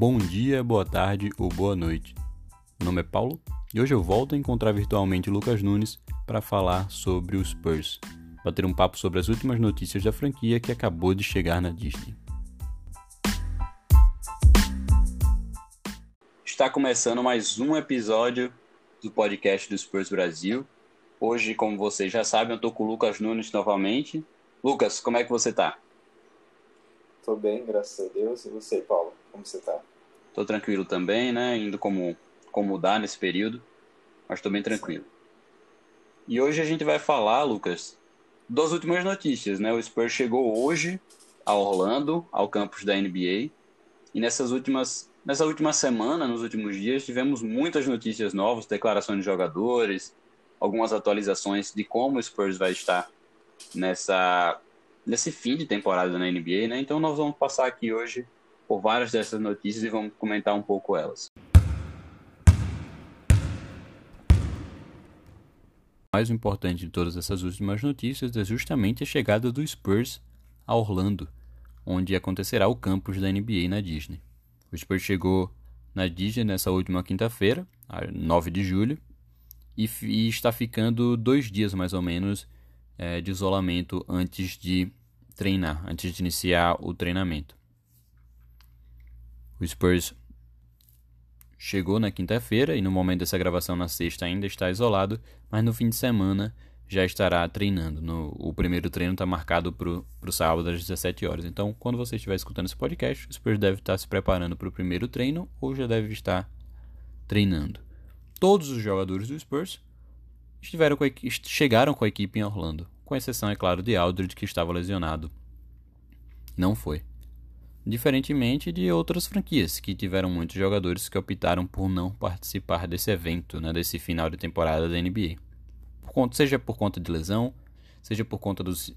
Bom dia, boa tarde ou boa noite. Meu nome é Paulo e hoje eu volto a encontrar virtualmente Lucas Nunes para falar sobre os Spurs, bater um papo sobre as últimas notícias da franquia que acabou de chegar na Disney. Está começando mais um episódio do podcast do Spurs Brasil. Hoje, como vocês já sabem, eu estou com o Lucas Nunes novamente. Lucas, como é que você está? Tô bem, graças a Deus. E você, Paulo, como você tá? Tô tranquilo também, né? Indo como, como dá nesse período, mas tô bem tranquilo. E hoje a gente vai falar, Lucas, das últimas notícias, né? O Spurs chegou hoje a Orlando, ao campus da NBA, e nessas últimas, nessa última semana, nos últimos dias, tivemos muitas notícias novas, declarações de jogadores, algumas atualizações de como o Spurs vai estar nessa nesse fim de temporada na NBA, né? Então nós vamos passar aqui hoje por várias dessas notícias e vamos comentar um pouco elas. O mais importante de todas essas últimas notícias é justamente a chegada do Spurs a Orlando, onde acontecerá o campus da NBA na Disney. O Spurs chegou na Disney nessa última quinta-feira, 9 de julho, e, e, está ficando dois dias mais ou menos é, de isolamento antes de treinar, antes de iniciar o treinamento. O Spurs chegou na quinta-feira e no momento dessa gravação na sexta ainda está isolado, mas no fim de semana já estará treinando. No, o primeiro treino está marcado para o sábado às 17 horas. Então, quando você estiver escutando esse podcast, o Spurs deve estar se preparando para o primeiro treino ou já deve estar treinando. Todos os jogadores do Spurs estiveram com a, chegaram com a equipe em Orlando com exceção, é claro, de Aldridge, que estava lesionado. Não foi. Diferentemente de outras franquias, que tiveram muitos jogadores que optaram por não participar desse evento, né, desse final de temporada da NBA. Por conta, seja por conta de lesão, seja por conta dos,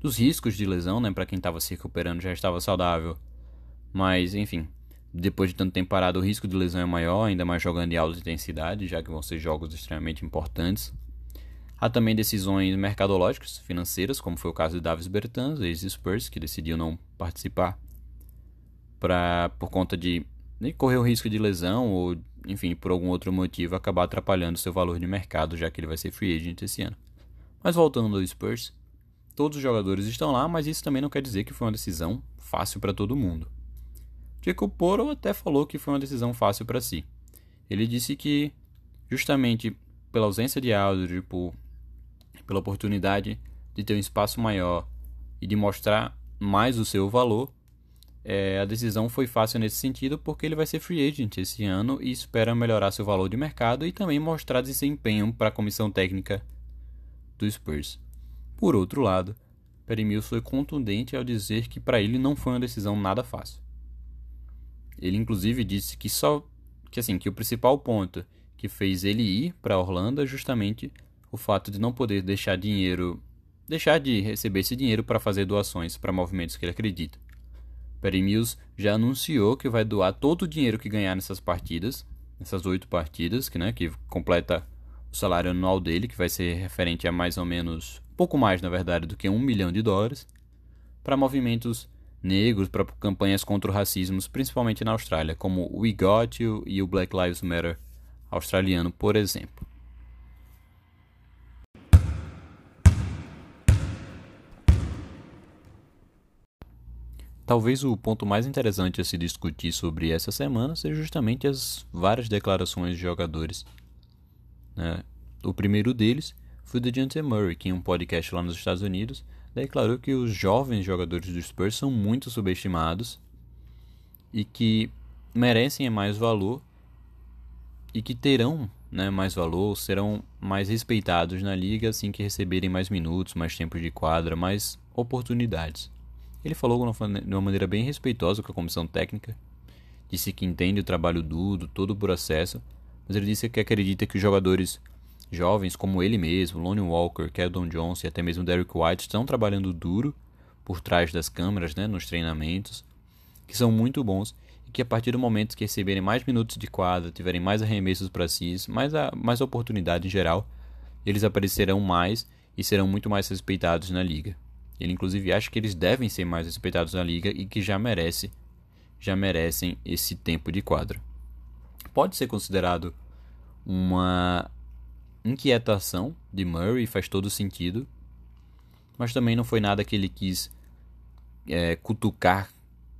dos riscos de lesão, né, para quem estava se recuperando já estava saudável. Mas, enfim, depois de tanto tempo parado, o risco de lesão é maior, ainda mais jogando em alta intensidade, já que vão ser jogos extremamente importantes. Há também decisões mercadológicas, financeiras, como foi o caso de Davis Bertans, ex-Spurs, que decidiu não participar pra, por conta de nem correr o risco de lesão ou, enfim, por algum outro motivo acabar atrapalhando seu valor de mercado, já que ele vai ser free agent esse ano. Mas voltando ao Spurs, todos os jogadores estão lá, mas isso também não quer dizer que foi uma decisão fácil para todo mundo. Jacob Poro até falou que foi uma decisão fácil para si. Ele disse que, justamente pela ausência de Aldridge, por pela oportunidade de ter um espaço maior e de mostrar mais o seu valor, é, a decisão foi fácil nesse sentido porque ele vai ser free agent esse ano e espera melhorar seu valor de mercado e também mostrar desempenho para a comissão técnica do Spurs. Por outro lado, Perry Mills foi contundente ao dizer que para ele não foi uma decisão nada fácil. Ele inclusive disse que só que assim que o principal ponto que fez ele ir para Orlando é justamente o fato de não poder deixar dinheiro, deixar de receber esse dinheiro para fazer doações para movimentos que ele acredita. Perry Mills já anunciou que vai doar todo o dinheiro que ganhar nessas partidas, nessas oito partidas, que, né, que completa o salário anual dele, que vai ser referente a mais ou menos, pouco mais na verdade, do que um milhão de dólares, para movimentos negros, para campanhas contra o racismo, principalmente na Austrália, como o We Got You e o Black Lives Matter australiano, por exemplo. Talvez o ponto mais interessante a se discutir sobre essa semana seja justamente as várias declarações de jogadores. Né? O primeiro deles foi o Dejounte Murray, que em um podcast lá nos Estados Unidos declarou que os jovens jogadores do Spurs são muito subestimados e que merecem mais valor e que terão né, mais valor, serão mais respeitados na liga assim que receberem mais minutos, mais tempo de quadra, mais oportunidades. Ele falou de uma maneira bem respeitosa com a comissão técnica, disse que entende o trabalho duro, todo o processo, mas ele disse que acredita que os jogadores jovens como ele mesmo, Lonnie Walker, Keldon Johnson e até mesmo Derek White estão trabalhando duro por trás das câmeras, né, nos treinamentos, que são muito bons e que a partir do momento que receberem mais minutos de quadra, tiverem mais arremessos para si, mais, a, mais oportunidade em geral, eles aparecerão mais e serão muito mais respeitados na liga. Ele inclusive acha que eles devem ser mais respeitados na liga e que já merece já merecem esse tempo de quadra. Pode ser considerado uma inquietação de Murray, faz todo sentido, mas também não foi nada que ele quis é, cutucar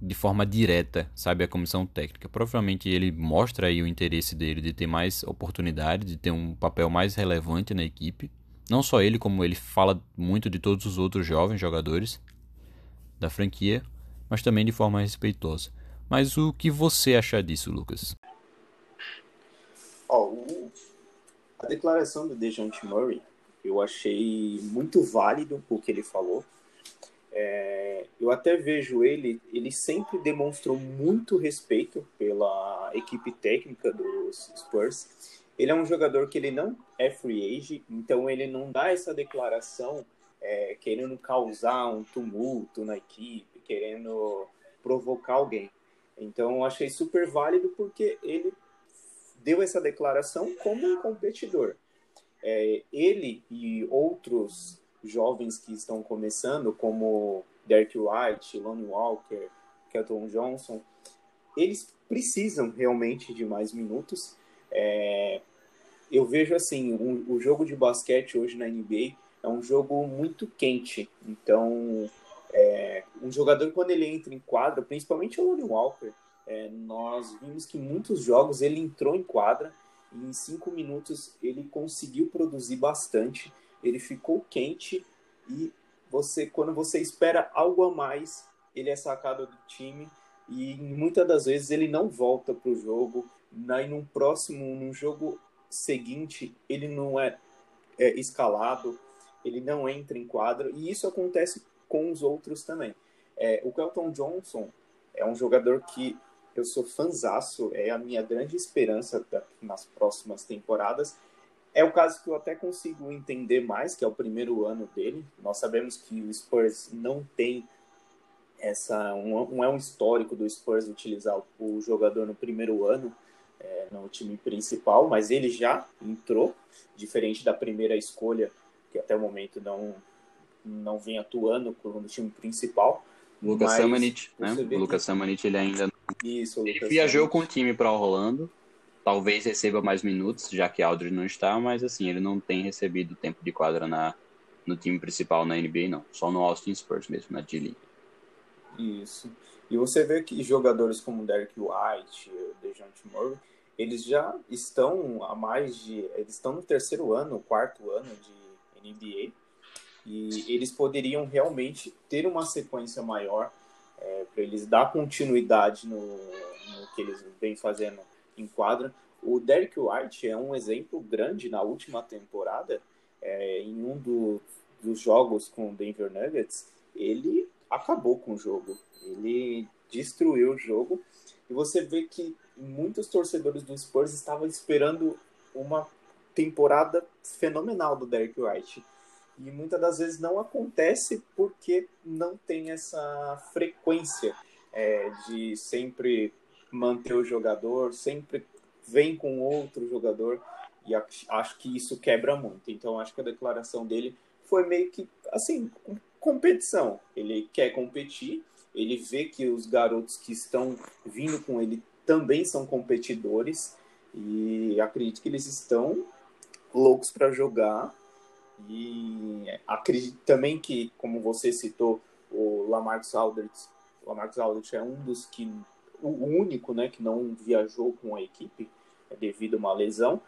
de forma direta, sabe, a comissão técnica. Provavelmente ele mostra aí o interesse dele de ter mais oportunidade, de ter um papel mais relevante na equipe. Não só ele, como ele fala muito de todos os outros jovens jogadores da franquia, mas também de forma respeitosa. Mas o que você acha disso, Lucas? Oh, a declaração do Dejante Murray eu achei muito válido o que ele falou. É, eu até vejo ele, ele sempre demonstrou muito respeito pela equipe técnica dos Spurs. Ele é um jogador que ele não é free agent, então ele não dá essa declaração é, querendo causar um tumulto na equipe, querendo provocar alguém. Então eu achei super válido porque ele deu essa declaração como um competidor. É, ele e outros jovens que estão começando, como Derek White, Lonnie Walker, Kelton Johnson, eles precisam realmente de mais minutos. É, eu vejo assim, um, o jogo de basquete hoje na NBA é um jogo muito quente. Então, é, um jogador quando ele entra em quadra, principalmente o Lonnie Walker, é, nós vimos que muitos jogos ele entrou em quadra e em cinco minutos ele conseguiu produzir bastante. Ele ficou quente e você, quando você espera algo a mais, ele é sacado do time e muitas das vezes ele não volta para o jogo. Aí no próximo, no jogo seguinte, ele não é, é escalado, ele não entra em quadra e isso acontece com os outros também. É, o Kelton Johnson é um jogador que eu sou fanzaço, é a minha grande esperança da, nas próximas temporadas. É o caso que eu até consigo entender mais, que é o primeiro ano dele. Nós sabemos que o Spurs não tem essa. Um, não é um histórico do Spurs utilizar o jogador no primeiro ano é, no time principal, mas ele já entrou, diferente da primeira escolha, que até o momento não, não vem atuando no time principal. Lucas Samanit, né? O Lucas que... Samanit ele ainda Isso, ele viajou com o time para Orlando. Talvez receba mais minutos, já que Aldridge não está, mas assim, ele não tem recebido tempo de quadra na, no time principal na NBA, não. Só no Austin Spurs mesmo, na D-League. Isso. E você vê que jogadores como Derek White, DeJounte Murray, eles já estão a mais de... Eles estão no terceiro ano, quarto ano de NBA e eles poderiam realmente ter uma sequência maior é, para eles dar continuidade no, no, que eles vêm fazendo em quadra. O Derek White é um exemplo grande na última temporada, é, em um do, dos jogos com o Denver Nuggets, ele acabou com o jogo, ele destruiu o jogo, e você vê que muitos torcedores do Spurs estavam esperando uma temporada fenomenal do Derek White. E muitas das vezes não acontece porque não tem essa frequência é, de sempre manter o jogador, sempre vem com outro jogador. E acho que isso quebra muito. Então acho que a declaração dele foi meio que assim, competição. Ele quer competir, ele vê que os garotos que estão vindo com ele também são competidores e acredito que eles estão loucos para jogar e acredito também que, como você citou, o Lamarcus Aldridge, o Lamarcus Aldridge é um dos que o único, né, que não viajou com a equipe é devido a uma lesão.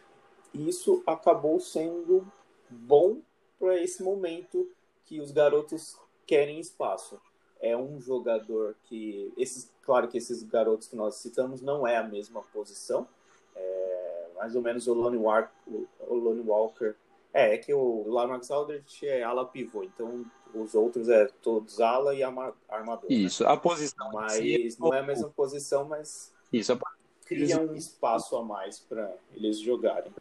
Isso acabou sendo bom para esse momento que os garotos querem espaço. É um jogador que esses, claro que esses garotos que nós citamos não é a mesma posição. É, mais ou menos o Lonnie Walker, o Lonnie Walker é, é que o Lamarcus Aldridge é ala pivô, então os outros é todos ala e armador. Né? Isso, né? a posição. Mas si é não é a mesma posição, mas Isso, a... cria um espaço a mais para eles jogarem.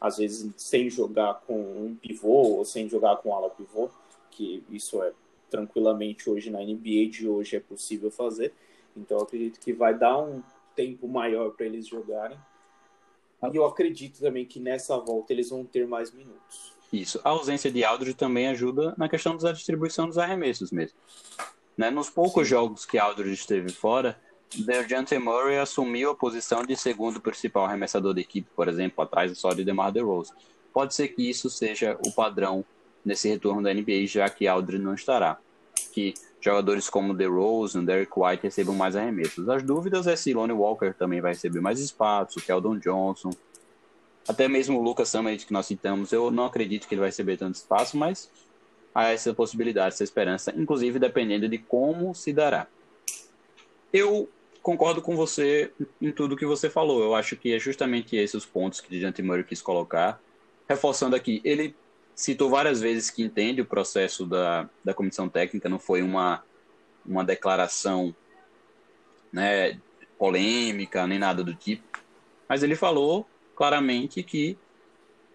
Às vezes sem jogar com um pivô ou sem jogar com ala pivô, que isso é tranquilamente hoje na NBA de hoje é possível fazer. Então eu acredito que vai dar um tempo maior para eles jogarem e eu acredito também que nessa volta eles vão ter mais minutos. Isso. A ausência de Aldridge também ajuda na questão da distribuição dos arremessos mesmo. Né? Nos poucos Sim. jogos que Aldridge esteve fora, DeJounte Murray assumiu a posição de segundo principal arremessador da equipe, por exemplo, atrás só de DeMar DeRozan. Pode ser que isso seja o padrão nesse retorno da NBA, já que Aldrin não estará. Que jogadores como DeRozan, Derek White recebam mais arremessos. As dúvidas é se Lonnie Walker também vai receber mais espaço, Keldon Johnson, até mesmo o Lucas Summit que nós citamos, eu não acredito que ele vai receber tanto espaço, mas há essa possibilidade, essa esperança, inclusive dependendo de como se dará. Eu concordo com você em tudo que você falou. Eu acho que é justamente esses os pontos que Dante Murray quis colocar. Reforçando aqui, ele citou várias vezes que entende o processo da, da comissão técnica, não foi uma, uma declaração né, polêmica, nem nada do tipo. Mas ele falou claramente que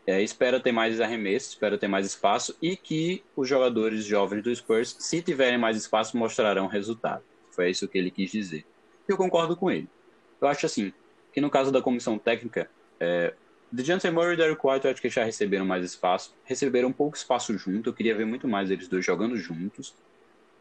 é, espera ter mais arremessos, espera ter mais espaço e que os jogadores jovens do Spurs, se tiverem mais espaço, mostrarão resultado. Foi isso que ele quis dizer eu concordo com ele. Eu acho assim, que no caso da comissão técnica, é, DeJounte Murray e Derek White eu acho que já receberam mais espaço, receberam um pouco espaço junto, eu queria ver muito mais eles dois jogando juntos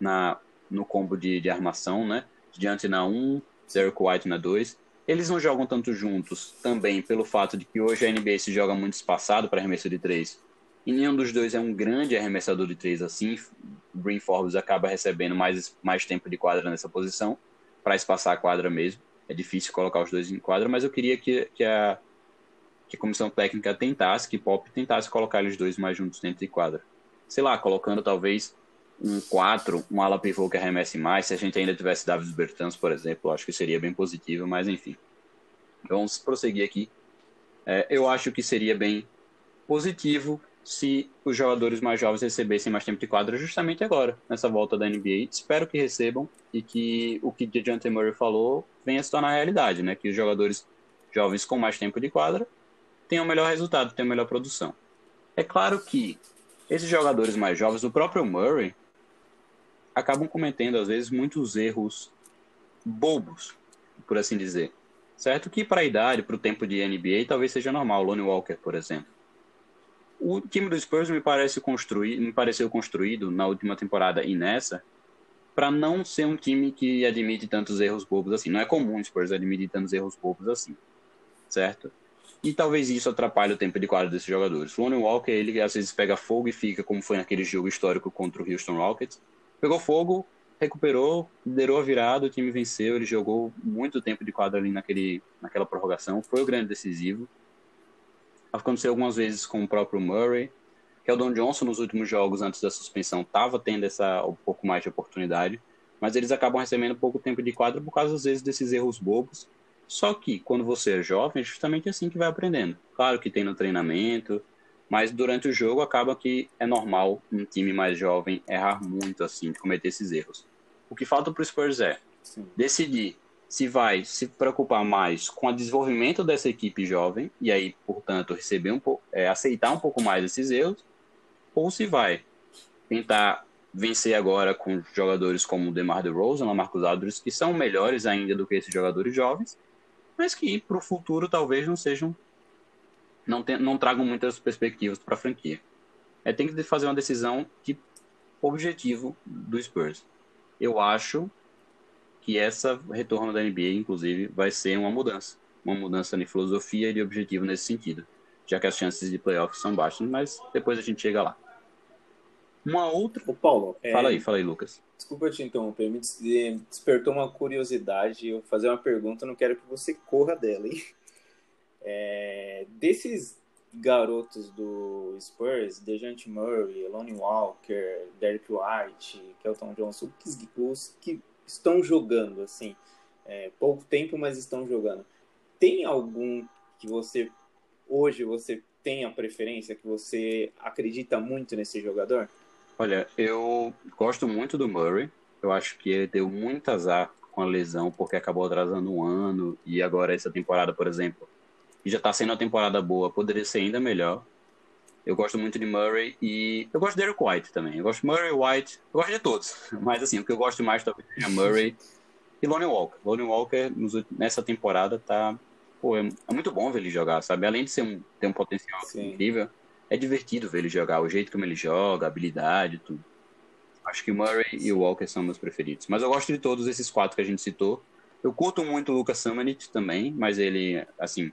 na, no combo de, de armação, né? DeJounte na 1, Derek White na 2. Eles não jogam tanto juntos também pelo fato de que hoje a NBA se joga muito espaçado para arremesso de 3. E nenhum dos dois é um grande arremessador de 3 assim. Bryn Forbes acaba recebendo mais, mais tempo de quadra nessa posição para espaçar a quadra mesmo. É difícil colocar os dois em quadra, mas eu queria que, que, a, que a comissão técnica tentasse, que Pop tentasse colocar eles dois mais juntos dentro de quadra. Sei lá, colocando talvez um 4, um ala pivô que arremesse mais. Se a gente ainda tivesse Davis Bertans, por exemplo, acho que seria bem positivo, mas enfim. Vamos prosseguir aqui. É, eu acho que seria bem positivo se os jogadores mais jovens recebessem mais tempo de quadra justamente agora, nessa volta da NBA. Espero que recebam e que o que DeJounte Murray falou venha se tornar realidade, né? Que os jogadores jovens com mais tempo de quadra tenham melhor resultado, tenham melhor produção. É claro que esses jogadores mais jovens, o próprio Murray, acabam cometendo às vezes muitos erros bobos, por assim dizer. Certo que para a idade, para o tempo de NBA, talvez seja normal. Lonnie Walker, por exemplo o time do Spurs me parece construir, me pareceu construído na última temporada e nessa para não ser um time que admite tantos erros bobos assim. Não é comum o Spurs admitir tantos erros bobos assim, certo? E talvez isso atrapalhe o tempo de quadra desses jogadores. Lonnie Walker, ele às vezes pega fogo e fica, como foi naquele jogo histórico contra o Houston Rockets. Pegou fogo, recuperou, liderou a virada, o time venceu, ele jogou muito tempo de quadra ali naquele, naquela prorrogação, foi o grande decisivo. Aconteceu algumas vezes com o próprio Murray. Keldon Johnson, nos últimos jogos antes da suspensão, estava tendo essa um pouco mais de oportunidade, mas eles acabam recebendo pouco tempo de quadra por causa, às vezes, desses erros bobos. Só que, quando você é jovem, é justamente assim que vai aprendendo. Claro que tem no treinamento, mas durante o jogo acaba que é normal um time mais jovem errar muito assim, cometer esses erros. O que falta para o Spurs é Sim. decidir se vai se preocupar mais com o desenvolvimento dessa equipe jovem e aí, portanto, receber um pouco, é, aceitar um pouco mais esses erros, ou se vai tentar vencer agora com jogadores como o DeMar DeRozan, Marcos Aldridge, que são melhores ainda do que esses jogadores jovens, mas que para o futuro talvez não sejam, não, tem, não tragam muitas perspectivas para a franquia. É, tem que fazer uma decisão de objetivo do Spurs. Eu acho que essa retorno da NBA, inclusive, vai ser uma mudança. Uma mudança de filosofia e de objetivo nesse sentido. Já que as chances de playoffs são baixas, mas depois a gente chega lá. Uma outra. Ô Paulo, fala é... aí, fala aí, Lucas. Desculpa te interromper, me despertou uma curiosidade. Eu vou fazer uma pergunta, não quero que você corra dela, hein? É... Desses garotos do Spurs, Dejante Murray, Lonnie Walker, Derek White, Kelton Johnson, os que estão jogando, assim, é, pouco tempo, mas estão jogando. Tem algum que você, hoje, você tem a preferência, que você acredita muito nesse jogador? Olha, eu gosto muito do Murray. Eu acho que ele deu muito azar com a lesão, porque acabou atrasando um ano, e agora essa temporada, por exemplo, que já está sendo uma temporada boa, poderia ser ainda melhor. Eu gosto muito de Murray e eu gosto de Derek White também. Eu gosto de Murray, White, eu gosto de todos. Mas assim, o que eu gosto mais talvez seja Murray e Lonnie Walker. Lonnie Walker nessa temporada tá, pô, é, é, muito bom ver ele jogar, sabe? Além de ser um, ter um potencial Sim. incrível, é divertido ver ele jogar, o jeito como ele joga, a habilidade, tudo. Acho que Murray e o Walker são meus preferidos. Mas eu gosto de todos esses quatro que a gente citou. Eu curto muito o Lucas Summanit também, mas ele, assim,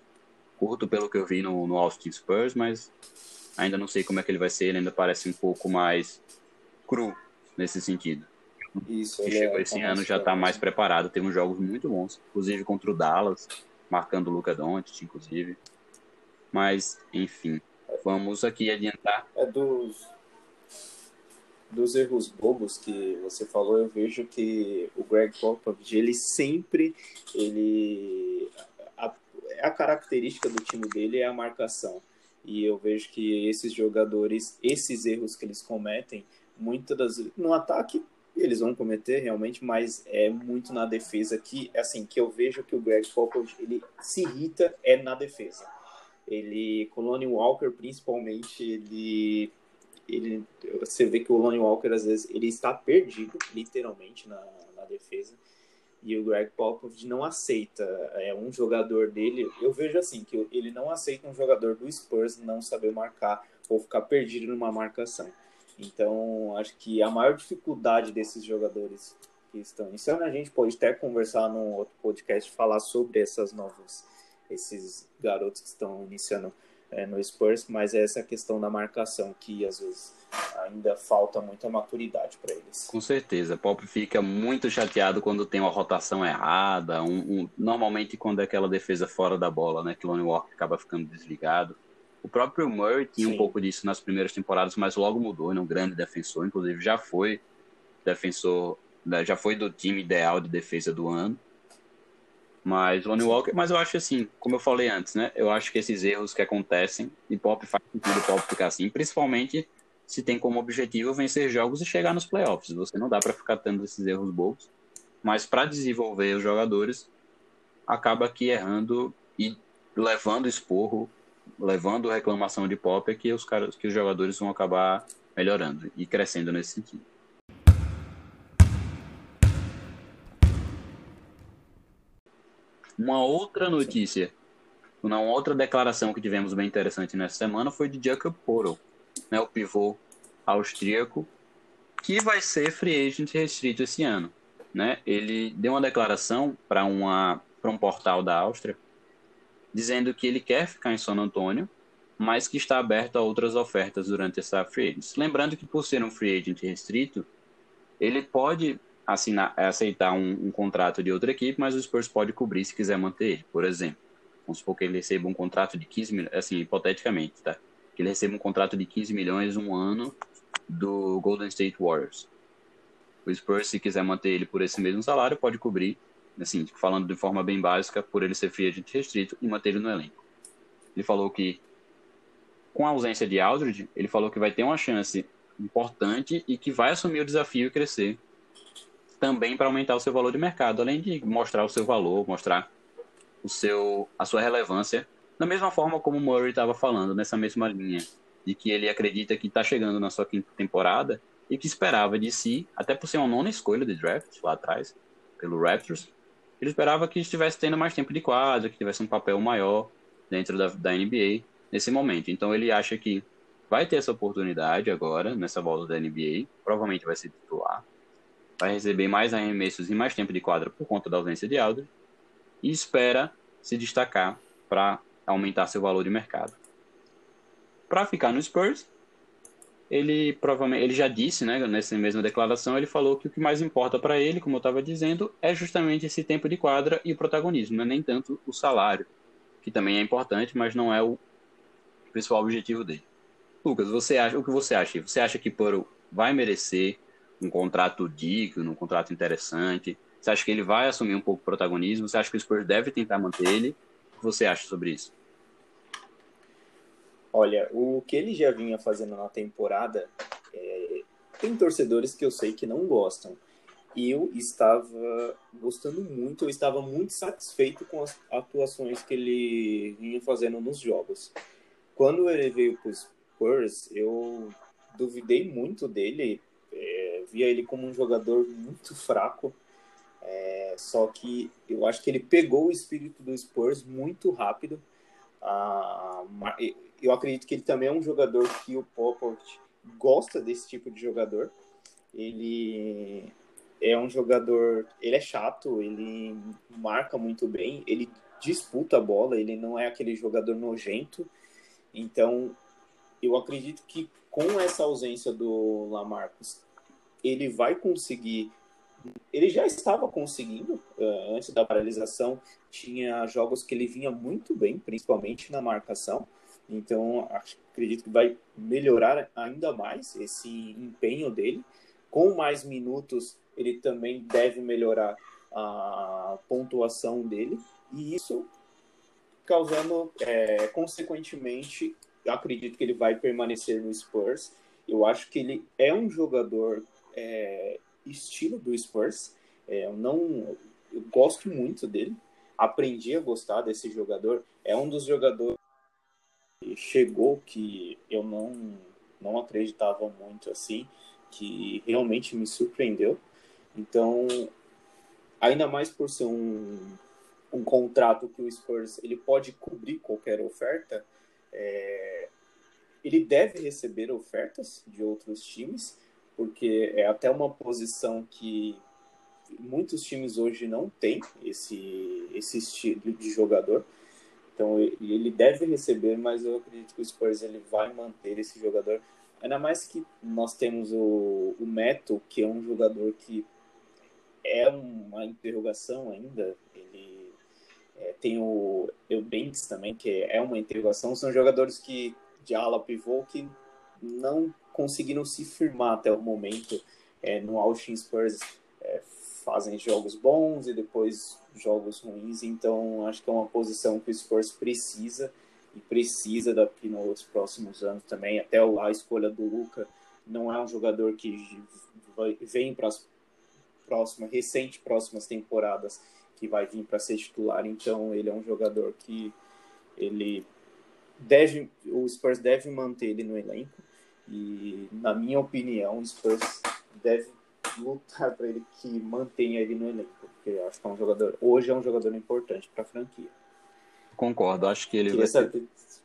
curto pelo que eu vi no, no Austin Spurs, mas ainda não sei como é que ele vai ser, ele ainda parece um pouco mais cru nesse sentido. Isso, que chegou é esse ano já está mais preparado, teve uns jogos muito bons, inclusive contra o Dallas, marcando o Luca Doncic, inclusive. Mas, enfim, vamos aqui adiantar. É dos dos erros bobos que você falou, eu vejo que o Greg Popovich, ele sempre, ele a, a característica do time dele é a marcação. E eu vejo que esses jogadores, esses erros que eles cometem, muitas das no ataque eles vão cometer realmente, mas é muito na defesa que, assim, que eu vejo que o Greg Popovich, ele se irrita é na defesa. Ele, com o Lonnie Walker principalmente, ele ele, você vê que o Lonnie Walker, às vezes, ele está perdido, literalmente, na, na defesa. E o Greg Popovich não aceita é, um jogador dele. Eu vejo assim, que ele não aceita um jogador do Spurs não saber marcar ou ficar perdido numa marcação. Então, acho que a maior dificuldade desses jogadores que estão iniciando, a gente pode até conversar num outro podcast, falar sobre essas novas, esses garotos que estão iniciando é, no Spurs, mas é essa questão da marcação que às vezes ainda falta muita maturidade para eles. Com certeza, Pop fica muito chateado quando tem uma rotação errada, um, um, normalmente quando é aquela defesa fora da bola, né, que o Lonnie Walker acaba ficando desligado. O próprio Murray tinha Sim. um pouco disso nas primeiras temporadas, mas logo mudou, ele é um grande defensor, inclusive já foi defensor, né, já foi do time ideal de defesa do ano. Mas Lonnie Walker, mas eu acho assim, como eu falei antes, né? Eu acho que esses erros que acontecem, e Pop faz sentido o Pop ficar assim, principalmente se tem como objetivo vencer jogos e chegar nos playoffs. Você não dá para ficar tendo esses erros bobos, mas para desenvolver os jogadores, acaba aqui errando e levando esporro, levando reclamação de Pop, é que os caras, que os jogadores vão acabar melhorando e crescendo nesse sentido. Uma outra notícia, uma outra declaração que tivemos bem interessante nessa semana foi de Jacob Portal, né, o pivô austríaco, que vai ser free agent restrito esse ano. Né? Ele deu uma declaração para um portal da Áustria, dizendo que ele quer ficar em San Antônio, mas que está aberto a outras ofertas durante essa free agent. Lembrando que por ser um free agent restrito, ele pode assinar, aceitar um, um, contrato de outra equipe, mas o Spurs pode cobrir se quiser manter ele, por exemplo. Vamos supor que ele receba um contrato de 15 milhões, assim, hipoteticamente, tá? Que ele receba um contrato de 15 milhões um ano do Golden State Warriors. O Spurs, se quiser manter ele por esse mesmo salário, pode cobrir, assim, falando de forma bem básica, por ele ser free agent restrito e manter ele no elenco. Ele falou que, com a ausência de Aldridge, ele falou que vai ter uma chance importante e que vai assumir o desafio e crescer também para aumentar o seu valor de mercado, além de mostrar o seu valor, mostrar o seu, a sua relevância, da mesma forma como o Murray estava falando, nessa mesma linha, de que ele acredita que está chegando na sua quinta temporada e que esperava de si, até por ser uma nona escolha de draft lá atrás, pelo Raptors, ele esperava que estivesse tendo mais tempo de quadra, que tivesse um papel maior dentro da, da NBA nesse momento. Então ele acha que vai ter essa oportunidade agora, nessa volta da NBA, provavelmente vai ser titular, vai receber mais arremessos e mais tempo de quadra por conta da ausência de Aldridge e espera se destacar para aumentar seu valor de mercado. Para ficar no Spurs, ele provavelmente ele já disse, né, nessa mesma declaração, ele falou que o que mais importa para ele, como eu estava dizendo, é justamente esse tempo de quadra e o protagonismo, não é nem tanto o salário, que também é importante, mas não é o principal objetivo dele. Lucas, você acha, o que você acha? Você acha que Poro vai merecer um contrato digno, um contrato interessante? Você acha que ele vai assumir um pouco o protagonismo? Você acha que o Spurs deve tentar manter ele? O que você acha sobre isso? Olha, o que ele já vinha fazendo na temporada, é... tem torcedores que eu sei que não gostam. Eu estava gostando muito, eu estava muito satisfeito com as atuações que ele vinha fazendo nos jogos. Quando ele veio para os Spurs, eu duvidei muito dele via ele como um jogador muito fraco. É, só que eu acho que ele pegou o espírito do Spurs muito rápido. Ah, eu acredito que ele também é um jogador que o Popovich gosta desse tipo de jogador. Ele é um jogador, ele é chato, ele marca muito bem, ele disputa a bola, ele não é aquele jogador nojento. Então, eu acredito que com essa ausência do Lamarcus, ele vai conseguir. Ele já estava conseguindo uh, antes da paralisação. Tinha jogos que ele vinha muito bem, principalmente na marcação. Então, acredito que vai melhorar ainda mais esse empenho dele. Com mais minutos, ele também deve melhorar a pontuação dele. E isso causando, é, consequentemente, acredito que ele vai permanecer no Spurs. Eu acho que ele é um jogador é, estilo do Spurs. É, eu não, eu gosto muito dele. Aprendi a gostar desse jogador. É um dos jogadores que chegou que eu não não acreditava muito assim, que realmente me surpreendeu. Então, ainda mais por ser um, um contrato que o Spurs ele pode cobrir qualquer oferta, é, ele deve receber ofertas de outros times, porque é até uma posição que muitos times hoje não têm esse, esse estilo de jogador. Então ele deve receber, mas eu acredito que o Spurs ele vai manter esse jogador. Ainda mais que nós temos o, o Meto, que é um jogador que é uma interrogação ainda. Ele é, tem o Eubanks também, que é uma interrogação. São jogadores que de ala pivô que não conseguiram se firmar até o momento é, no Austin Spurs. É, fazem jogos bons e depois jogos ruins, então acho que é uma posição que o Spurs precisa e precisa daqui nos próximos anos também. Até a escolha do Luca não é um jogador que vem para as próximas, recente próximas temporadas que vai vir para ser titular, então ele é um jogador que ele deve, o Spurs deve manter ele no elenco e na minha opinião o Spurs deve lutar para ele que mantenha ele no elenco, porque acho que é um jogador, hoje é um jogador importante para a franquia. Concordo, acho que ele Queria vai saber... ser...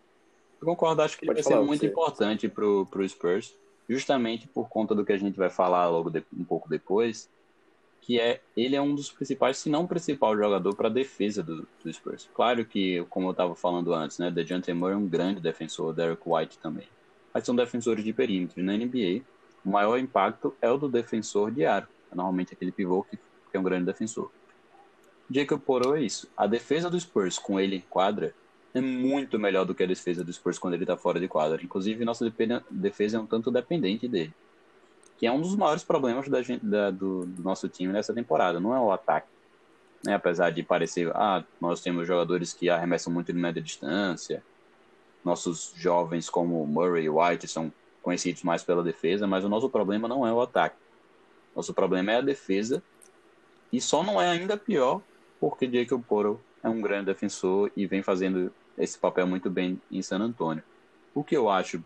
Eu concordo, acho que ele vai ser muito você. importante para o Spurs, justamente por conta do que a gente vai falar logo de, um pouco depois, que é ele é um dos principais, se não o principal jogador para a defesa do, do, Spurs. Claro que, como eu estava falando antes, né, DeJounte Murray é um grande defensor, Derek White também. Mas são defensores de perímetro. Na NBA, o maior impacto é o do defensor de aro. É normalmente aquele pivô que, é um grande defensor. Jacob Porro é isso. A defesa do Spurs com ele em quadra é muito melhor do que a defesa do Spurs quando ele está fora de quadra. Inclusive, nossa defesa é um tanto dependente dele. Que é um dos maiores problemas da da, do, do, nosso time nessa temporada. Não é o ataque. Né? Apesar de parecer, ah, nós temos jogadores que arremessam muito de média distância. Nossos jovens como Murray e White são conhecidos mais pela defesa, mas o nosso problema não é o ataque. Nosso problema é a defesa. E só não é ainda pior porque Jacob Porro é um grande defensor e vem fazendo esse papel muito bem em San Antonio. O que eu acho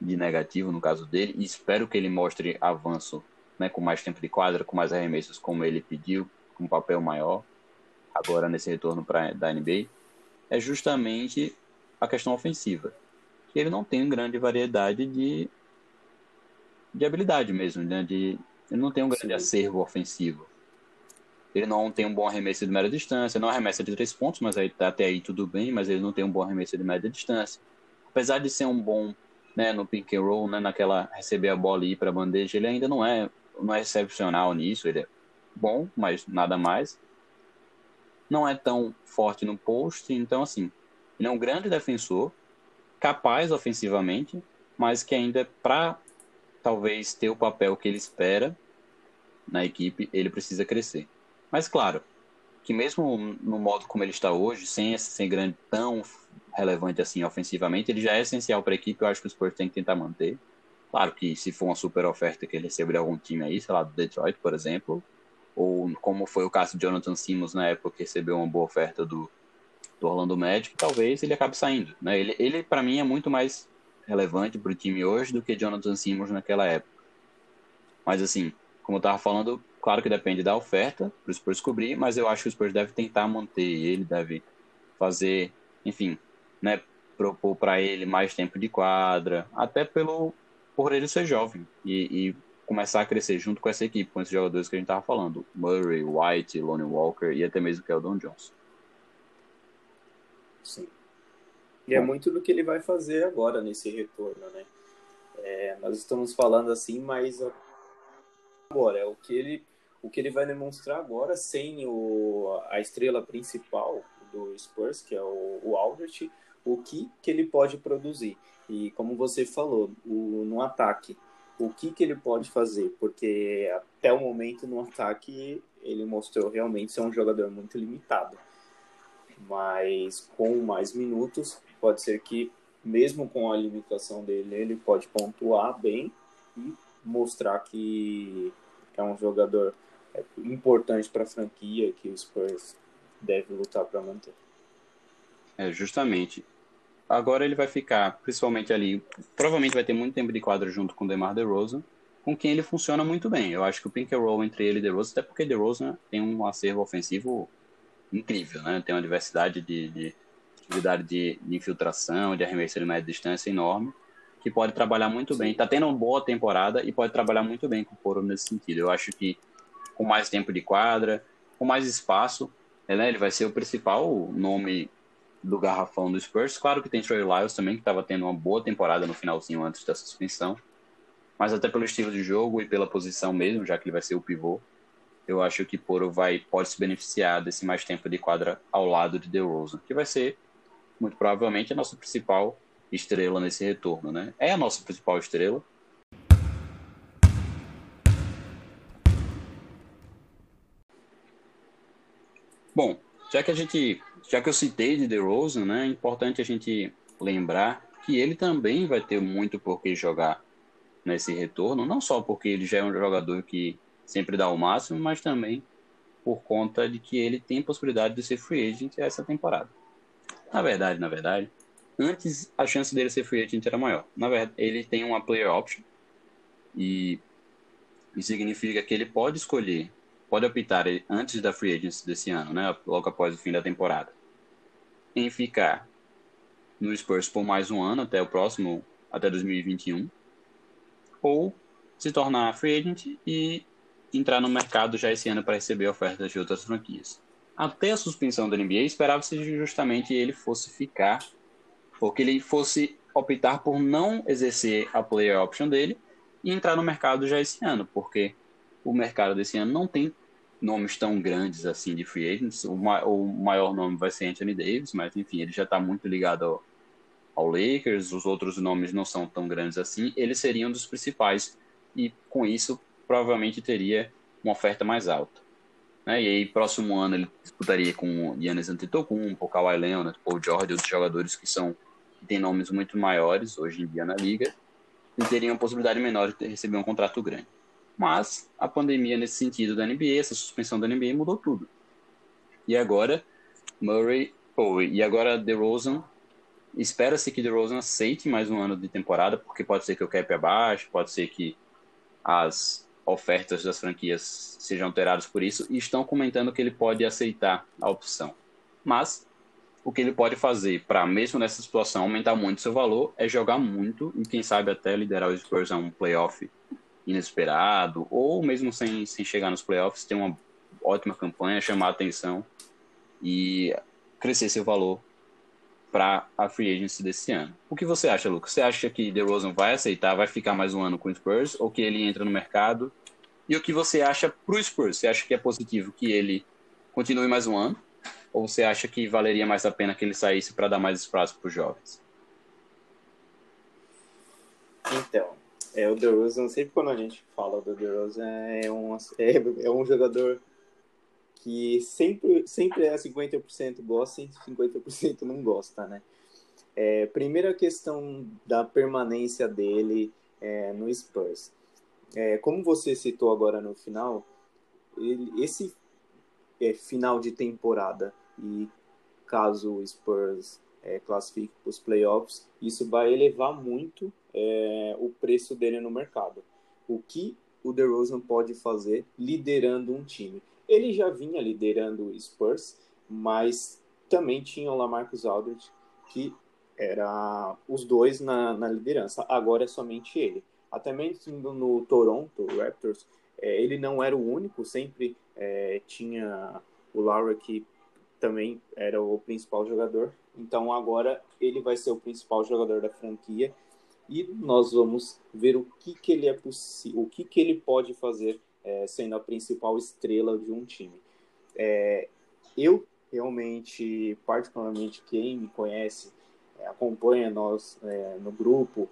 de negativo no caso dele, e espero que ele mostre avanço né, com mais tempo de quadra, com mais arremessos como ele pediu, com um papel maior, agora nesse retorno pra, da NBA, é justamente a questão ofensiva ele não tem grande variedade de, de habilidade mesmo, né? De, ele não tem um grande Sim. acervo ofensivo. Ele não tem um bom arremesso de média distância, não arremessa de três pontos, mas aí, até aí tudo bem, mas ele não tem um bom arremesso de média distância. Apesar de ser um bom né, no pick and roll, né, naquela receber a bola e ir para a bandeja, ele ainda não é, não é excepcional nisso. Ele é bom, mas nada mais. Não é tão forte no post, então assim, ele é um grande defensor, capaz ofensivamente, mas que ainda para talvez ter o papel que ele espera na equipe, ele precisa crescer. Mas claro, que mesmo no modo como ele está hoje, sem ser grande tão relevante assim ofensivamente, ele já é essencial para a equipe, eu acho que o Spurs tem que tentar manter. Claro que se for uma super oferta que ele receber algum time aí, sei lá, do Detroit, por exemplo, ou como foi o caso de Jonathan Simmons na época que recebeu uma boa oferta do, do Orlando Magic, talvez ele acabe saindo. Né? Ele, ele para mim, é muito mais relevante para o time hoje do que Jonathan Simmons naquela época. Mas, assim, como eu estava falando, claro que depende da oferta para o Spurs cobrir, mas eu acho que o Spurs deve tentar manter ele, deve fazer, enfim, né, propor para ele mais tempo de quadra, até pelo por ele ser jovem e, e começar a crescer junto com essa equipe, com esses jogadores que a gente estava falando, Murray, White, Lonnie Walker e até mesmo Keldon Johnson. Sim. E é muito do que ele vai fazer agora nesse retorno, né? É, nós estamos falando assim, mas agora é o que ele o que ele vai demonstrar agora sem o, a estrela principal do Spurs, que é o, o Albert, o que, que ele pode produzir. E como você falou, o, no ataque, o que, que ele pode fazer, porque até o momento no ataque ele mostrou realmente ser um jogador muito limitado. Mas com mais minutos, pode ser que, mesmo com a limitação dele, ele pode pontuar bem e mostrar que é um jogador importante para a franquia que o Spurs deve lutar para manter. É, justamente. Agora ele vai ficar, principalmente ali, provavelmente vai ter muito tempo de quadra junto com o DeMar DeRozan, com quem ele funciona muito bem. Eu acho que o pink and roll entre ele e DeRozan, até porque DeRozan tem um acervo ofensivo incrível, né? Tem uma diversidade de, de atividade de, de, infiltração, de arremesso de média distância enorme, que pode trabalhar muito Sim. bem. Está tendo uma boa temporada e pode trabalhar muito bem com o Poro nesse sentido. Eu acho que com mais tempo de quadra, com mais espaço, né? ele vai ser o principal nome do garrafão do Spurs. Claro que tem Trey Lyles também, que estava tendo uma boa temporada no finalzinho antes da suspensão. Mas até pelo estilo de jogo e pela posição mesmo, já que ele vai ser o pivô, eu acho que Poro vai, pode se beneficiar desse mais tempo de quadra ao lado de DeRozan, que vai ser, muito provavelmente, a nossa principal estrela nesse retorno. Né? É a nossa principal estrela. Bom, já que a gente, já que eu citei de DeRozan, né, é importante a gente lembrar que ele também vai ter muito por que jogar nesse retorno, não só porque ele já é um jogador que sempre dá o máximo, mas também por conta de que ele tem possibilidade de ser free agent essa temporada. Na verdade, na verdade, antes a chance dele ser free agent era maior. Na verdade, ele tem uma player option e isso significa que ele pode escolher pode optar antes da free agency desse ano, né, logo após o fim da temporada, em ficar no Spurs por mais um ano até o próximo, até 2021, ou se tornar free agent e entrar no mercado já esse ano para receber ofertas de outras franquias. Até a suspensão da NBA, esperava-se justamente ele fosse ficar, ou que ele fosse optar por não exercer a player option dele e entrar no mercado já esse ano, porque o mercado desse ano não tem nomes tão grandes assim de free agents. O, ma o maior nome vai ser Anthony Davis, mas enfim, ele já está muito ligado ao, ao, Lakers. Os outros nomes não são tão grandes assim. Ele seria um dos principais e com isso provavelmente teria uma oferta mais alta. Né? E aí, próximo ano ele disputaria com Giannis Antetokounmpo, Kawhi Leonard, Paul George, outros jogadores que são que têm nomes muito maiores hoje em dia na liga e teriam possibilidade menor de receber um contrato grande. Mas a pandemia, nesse sentido da NBA, essa suspensão da NBA mudou tudo. E agora, Murray, oh, e agora DeRozan, espera-se que DeRozan aceite mais um ano de temporada, porque pode ser que o cap abaixo, pode ser que as ofertas das franquias sejam alteradas por isso, e estão comentando que ele pode aceitar a opção. Mas o que ele pode fazer para, mesmo nessa situação, aumentar muito seu valor é jogar muito e, quem sabe, até liderar o Spurs a um playoff inesperado, ou mesmo sem, sem chegar nos playoffs, ter uma ótima campanha, chamar a atenção e crescer seu valor para a free agency desse ano. O que você acha, Lucas? Você acha que DeRozan vai aceitar, vai ficar mais um ano com o Spurs, ou que ele entra no mercado? E o que você acha para o Spurs? Você acha que é positivo que ele continue mais um ano? Ou você acha que valeria mais a pena que ele saísse para dar mais espaço para os jovens? Então, é, o DeRozan, sempre quando a gente fala do DeRozan, é um, é, é um jogador que sempre, sempre é 50% gosta e 50% não gosta, né? É, primeira questão da permanência dele é, no Spurs. É, como você citou agora no final, ele, esse é, final de temporada e caso o Spurs é, classifique para os playoffs, isso vai elevar muito é, o preço dele no mercado. O que o DeRozan pode fazer liderando um time? Ele já vinha liderando o Spurs, mas também tinha o Lamarcus Aldridge, que era os dois na, na liderança. Agora é somente ele. até mesmo no Toronto Raptors, é, ele não era o único, sempre é, tinha o Laura que também era o principal jogador. Então agora ele vai ser o principal jogador da franquia e nós vamos ver o que, que ele é possível, o que, que ele pode fazer é, sendo a principal estrela de um time. É, eu realmente, particularmente quem me conhece, é, acompanha nós é, no grupo,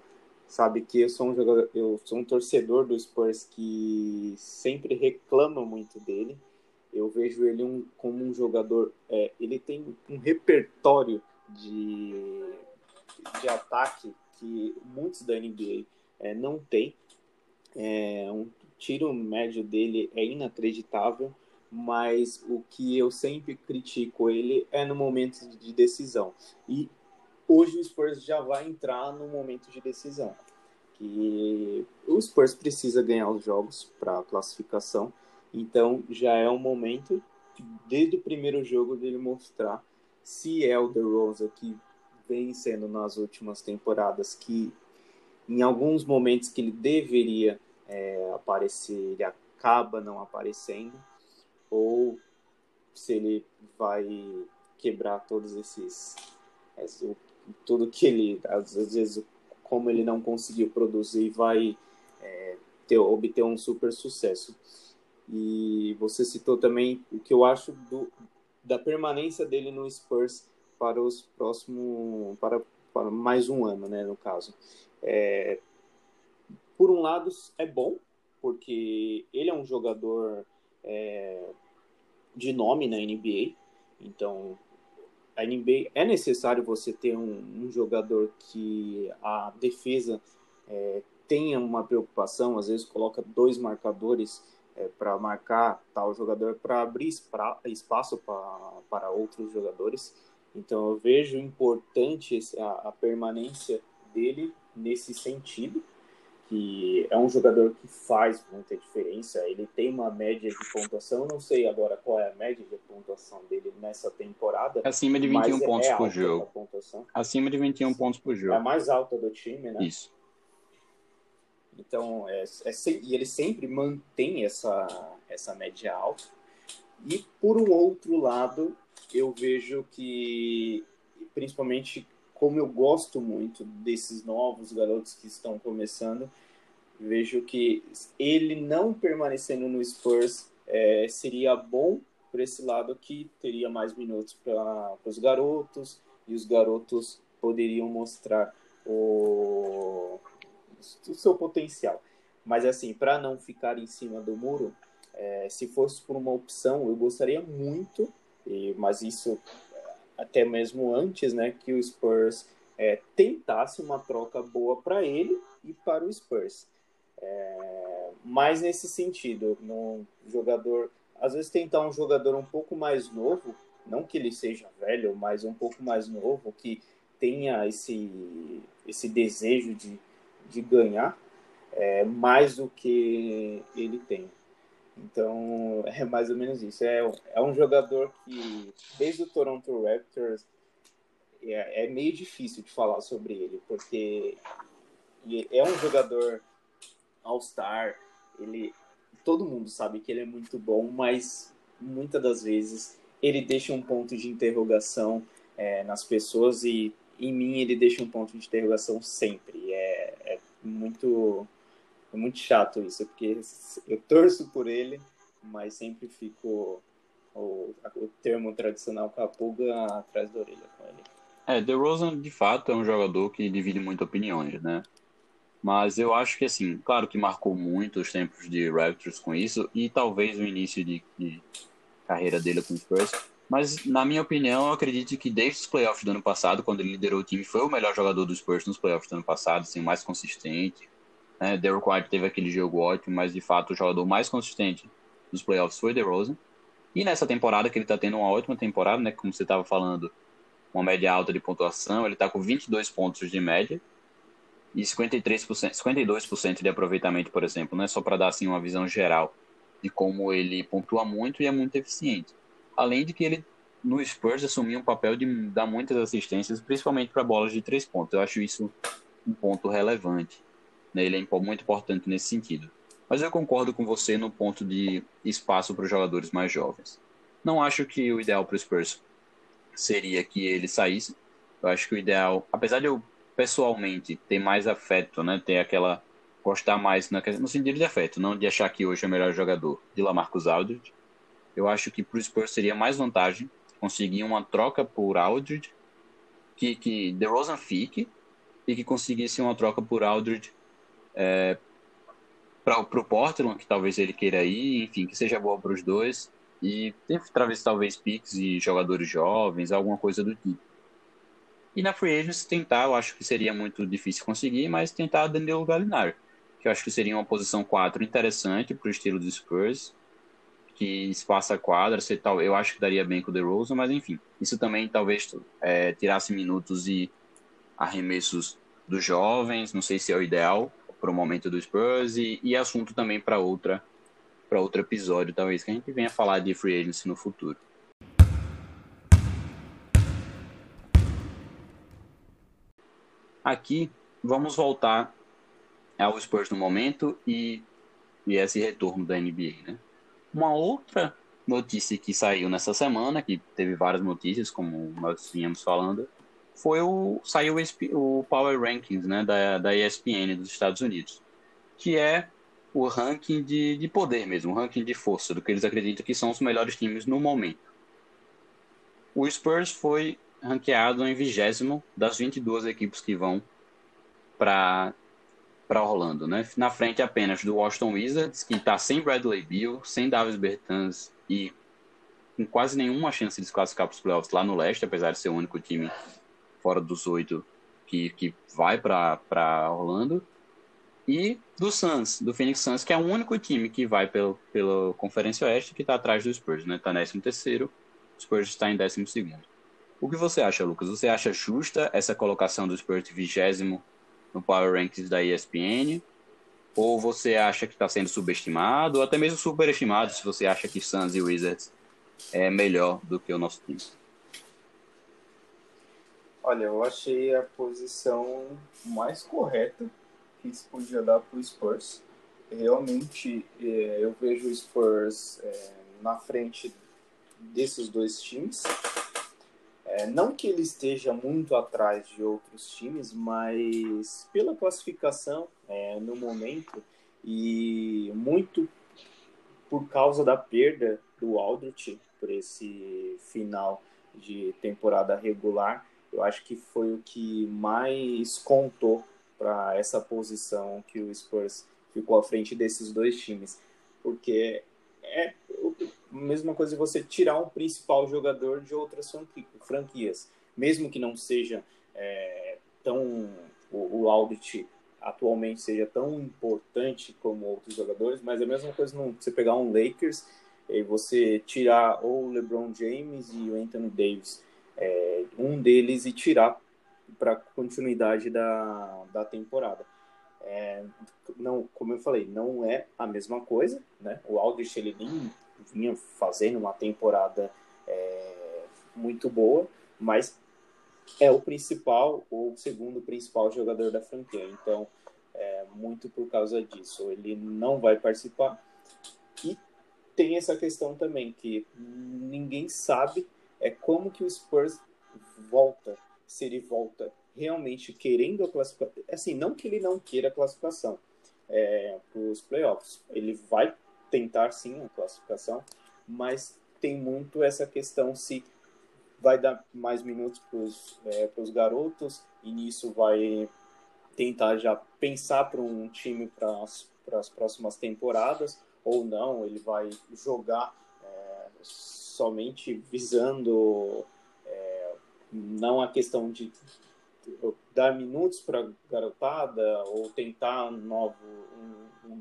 sabe que eu sou um jogador, eu sou um torcedor do Spurs que sempre reclama muito dele. Eu vejo ele um, como um jogador, é, ele tem um repertório de, de ataque que muitos da NBA é, não tem. É, um tiro médio dele é inacreditável, mas o que eu sempre critico ele é no momento de decisão. E hoje o Spurs já vai entrar no momento de decisão. Que o Spurs precisa ganhar os jogos para classificação, então já é um momento desde o primeiro jogo dele mostrar se é o DeRozan que vem sendo nas últimas temporadas, que em alguns momentos que ele deveria é, aparecer, ele acaba não aparecendo, ou se ele vai quebrar todos esses tudo que ele, às vezes, como ele não conseguiu produzir, vai é, ter, obter um super sucesso. E você citou também o que eu acho do, da permanência dele no Spurs para os próximos, para, para mais um ano, né, no caso. É, por um lado, é bom, porque ele é um jogador é, de nome na NBA, então a NBA é necessário você ter um, um jogador que a defesa é, tenha uma preocupação, às vezes coloca dois marcadores é, para marcar tal jogador para abrir espaço pra, para outros jogadores. Então eu vejo importante a, a permanência dele nesse sentido que é um jogador que faz muita diferença. Ele tem uma média de pontuação, não sei agora qual é a média de pontuação dele nessa temporada. Acima de 21 pontos é por jogo. Acima de 21 pontos por jogo. É a mais alta do time, né? Isso. Então, é, é, e ele sempre mantém essa, essa média alta. E por um outro lado, eu vejo que, principalmente como eu gosto muito desses novos garotos que estão começando, vejo que ele não permanecendo no Spurs é, seria bom por esse lado que teria mais minutos para os garotos e os garotos poderiam mostrar o, o seu potencial. Mas assim, para não ficar em cima do muro, é, se fosse por uma opção, eu gostaria muito, e, mas isso até mesmo antes, né, que o Spurs é, tentasse uma troca boa para ele e para o Spurs. É, mais nesse sentido, no jogador, às vezes tentar um jogador um pouco mais novo, não que ele seja velho, mas um pouco mais novo, que tenha esse, esse desejo de, de ganhar é, mais do que ele tem. Então, é mais ou menos isso. É, é um jogador que, desde o Toronto Raptors, é, é meio difícil de falar sobre ele, porque é um jogador All-Star, ele todo mundo sabe que ele é muito bom, mas muitas das vezes ele deixa um ponto de interrogação é, nas pessoas e em mim ele deixa um ponto de interrogação sempre. É, é muito muito chato isso, porque eu torço por ele, mas sempre fico o, o termo tradicional com a pulga atrás da orelha com ele. É, DeRozan de fato é um jogador que divide muitas opiniões, né? Mas eu acho que, assim, claro que marcou muito os tempos de Raptors com isso e talvez o início de, de carreira dele com o Spurs. Mas, na minha opinião, eu acredito que desde os playoffs do ano passado, quando ele liderou o time, foi o melhor jogador dos Spurs nos playoffs do ano passado, assim, mais consistente, né? Derrick White teve aquele jogo ótimo, mas de fato o jogador mais consistente dos playoffs foi DeRozan. E nessa temporada que ele está tendo uma ótima temporada, né? Como você estava falando, uma média alta de pontuação, ele está com 22 pontos de média e 53%, 52% de aproveitamento, por exemplo, né? Só para dar assim uma visão geral de como ele pontua muito e é muito eficiente. Além de que ele no Spurs assumiu um papel de dar muitas assistências, principalmente para bolas de três pontos. Eu acho isso um ponto relevante. Né? Ele é muito importante nesse sentido. Mas eu concordo com você no ponto de espaço para os jogadores mais jovens. Não acho que o ideal para o Spurs seria que ele saísse. Eu acho que o ideal, apesar de eu pessoalmente ter mais afeto, né, ter aquela gostar mais na, no sentido de afeto, não de achar que hoje é o melhor jogador de Lamarcus Aldridge, eu acho que para o Spurs seria mais vantagem conseguir uma troca por Aldridge que que DeRozan fique e que conseguisse uma troca por Aldridge é, para o Portland, que talvez ele queira ir, enfim, que seja boa para os dois. E talvez, talvez picks e jogadores jovens, alguma coisa do tipo. E na Free Agents tentar, eu acho que seria muito difícil conseguir, mas tentar Danilo Gallinari, que eu acho que seria uma posição 4 interessante para o estilo dos Spurs, que espaça a quadra, se tal, eu acho que daria bem com o DeRozan, mas enfim, isso também talvez é, tirasse minutos e arremessos dos jovens, não sei se é o ideal, para o momento do Spurs e, e assunto também para outra para outro episódio, talvez que a gente venha falar de free agency no futuro. Aqui vamos voltar ao Spurs no momento e, e esse retorno da NBA, né? Uma outra notícia que saiu nessa semana, que teve várias notícias, como nós vínhamos falando, foi o saiu o, Power Rankings né, da, da ESPN dos Estados Unidos, que é o ranking de, de poder mesmo, o ranking de força, do que eles acreditam que são os melhores times no momento. O Spurs foi ranqueado em vigésimo das 22 equipes que vão para para Orlando, né? Na frente apenas do Washington Wizards, que está sem Bradley Beal, sem Davis Bertans e com quase nenhuma chance de se classificar para os playoffs lá no leste, apesar de ser o único time fora dos oito que, que vai para Orlando. E do Suns, do Phoenix Suns, que é o único time que vai pelo, pela Conferência Oeste que está atrás do Spurs, né? Está 13 terceiro, o Spurs está em 12 segundo. O que você acha, Lucas? Você acha justa essa colocação do Spurs vigésimo no Power Rankings da ESPN? Ou você acha que está sendo subestimado, ou até mesmo superestimado, se você acha que Suns e Wizards é melhor do que o nosso time? Olha, eu achei a posição mais correta que se podia dar para o Spurs. Realmente, é, eu vejo o Spurs é, na frente desses dois times. É, não que ele esteja muito atrás de outros times, mas pela classificação é, no momento e muito por causa da perda do Aldrich por esse final de temporada regular, eu acho que foi o que mais contou para essa posição que o Spurs ficou à frente desses dois times. Porque é a mesma coisa você tirar um principal jogador de outras franquias. Mesmo que não seja é, tão. O, o Audit atualmente seja tão importante como outros jogadores, mas é a mesma coisa não, você pegar um Lakers e você tirar ou o LeBron James e o Anthony Davis é, um deles e tirar para continuidade da, da temporada. É, não, como eu falei, não é a mesma coisa, né? O Aldrich ele nem vinha fazendo uma temporada é, muito boa, mas é o principal ou o segundo principal jogador da franquia. Então, é, muito por causa disso, ele não vai participar. E tem essa questão também que ninguém sabe é como que o Spurs volta, se ele volta realmente querendo a classificação, assim, não que ele não queira a classificação é, para os playoffs, ele vai tentar sim a classificação, mas tem muito essa questão se vai dar mais minutos para os é, garotos e nisso vai tentar já pensar para um time para as próximas temporadas ou não, ele vai jogar é, somente visando é, não a questão de dar minutos para garotada ou tentar um novo, um,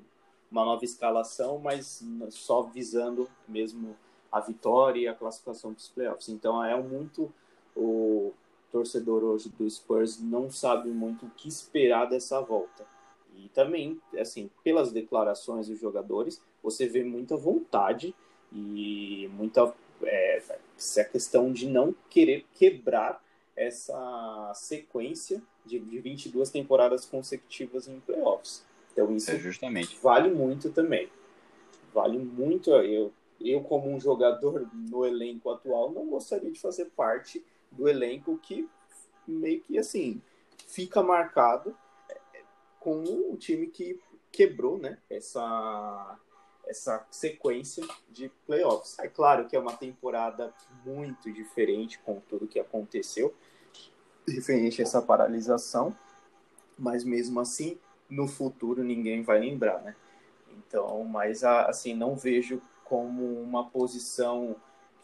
uma nova escalação, mas só visando mesmo a vitória e a classificação dos playoffs. Então é muito o torcedor hoje do Spurs não sabe muito o que esperar dessa volta. E também, assim, pelas declarações dos jogadores, você vê muita vontade e muita é, essa questão de não querer quebrar essa sequência de, de 22 temporadas consecutivas em playoffs. Então isso é justamente. vale muito também. Vale muito. Eu, eu, como um jogador no elenco atual, não gostaria de fazer parte do elenco que meio que assim fica marcado é, com o time que quebrou né, essa, essa sequência de playoffs. É claro que é uma temporada muito diferente com tudo que aconteceu, referente a essa paralisação, mas mesmo assim, no futuro ninguém vai lembrar, né? Então, mas assim, não vejo como uma posição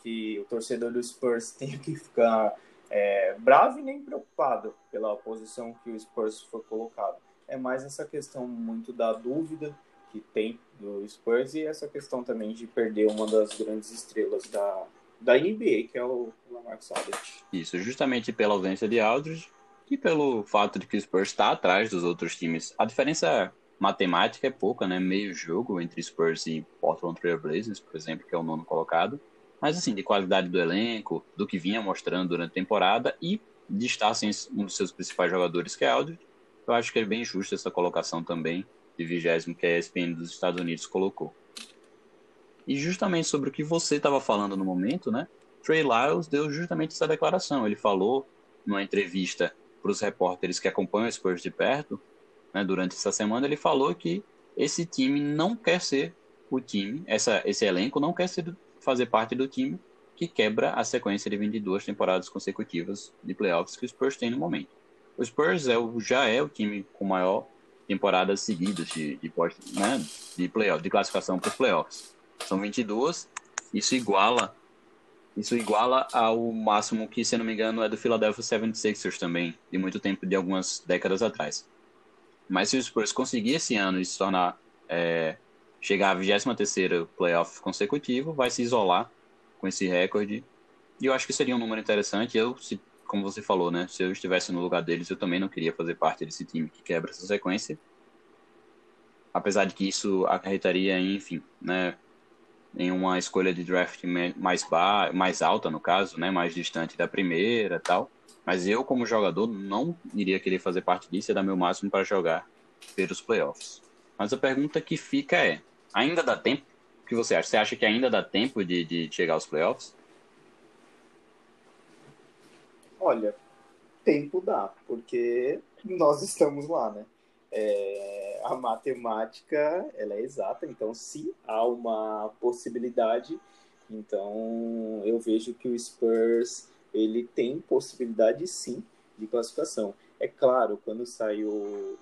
que o torcedor do Spurs tenha que ficar é, bravo e nem preocupado pela posição que o Spurs foi colocado. É mais essa questão muito da dúvida que tem do Spurs e essa questão também de perder uma das grandes estrelas da, da NBA, que é o Lamar Aldridge. Isso, justamente pela ausência de Aldridge e pelo fato de que o Spurs está atrás dos outros times. A diferença matemática é pouca, né? Meio jogo entre Spurs e Portland Trail Blazers, por exemplo, que é o nono colocado. Mas assim, de qualidade do elenco, do que vinha mostrando durante a temporada e de estar sem um dos seus principais jogadores, que é Aldridge, eu acho que é bem justa essa colocação também de vigésimo que a ESPN dos Estados Unidos colocou. E justamente sobre o que você estava falando no momento, né? Trey Lyles deu justamente essa declaração. Ele falou numa entrevista para os repórteres que acompanham o Spurs de perto, né, durante essa semana, ele falou que esse time não quer ser o time, essa, esse elenco não quer ser, fazer parte do time que quebra a sequência de 22 temporadas consecutivas de playoffs que o Spurs tem no momento. O Spurs é já é o time com maior temporadas seguidas de, de, né, de, playoff, de classificação para os playoffs. São 22, isso iguala isso iguala ao máximo que, se não me engano, é do Philadelphia 76ers também, de muito tempo, de algumas décadas atrás. Mas se o Spurs conseguir esse ano e se tornar, é, chegar à 23ª playoff consecutivo, vai se isolar com esse recorde. E eu acho que seria um número interessante. Eu, se, como você falou, né, se eu estivesse no lugar deles, eu também não queria fazer parte desse time que quebra essa sequência. Apesar de que isso acarretaria, enfim, né, em uma escolha de draft mais, ba mais alta, no caso, né, mais distante da primeira tal. Mas eu, como jogador, não iria querer fazer parte disso e dar meu máximo para jogar pelos playoffs. Mas a pergunta que fica é: ainda dá tempo? O que você acha? Você acha que ainda dá tempo de, de chegar aos playoffs? Olha, tempo dá, porque nós estamos lá, né? É, a matemática ela é exata, então se há uma possibilidade, então eu vejo que o Spurs ele tem possibilidade sim de classificação. É claro, quando saiu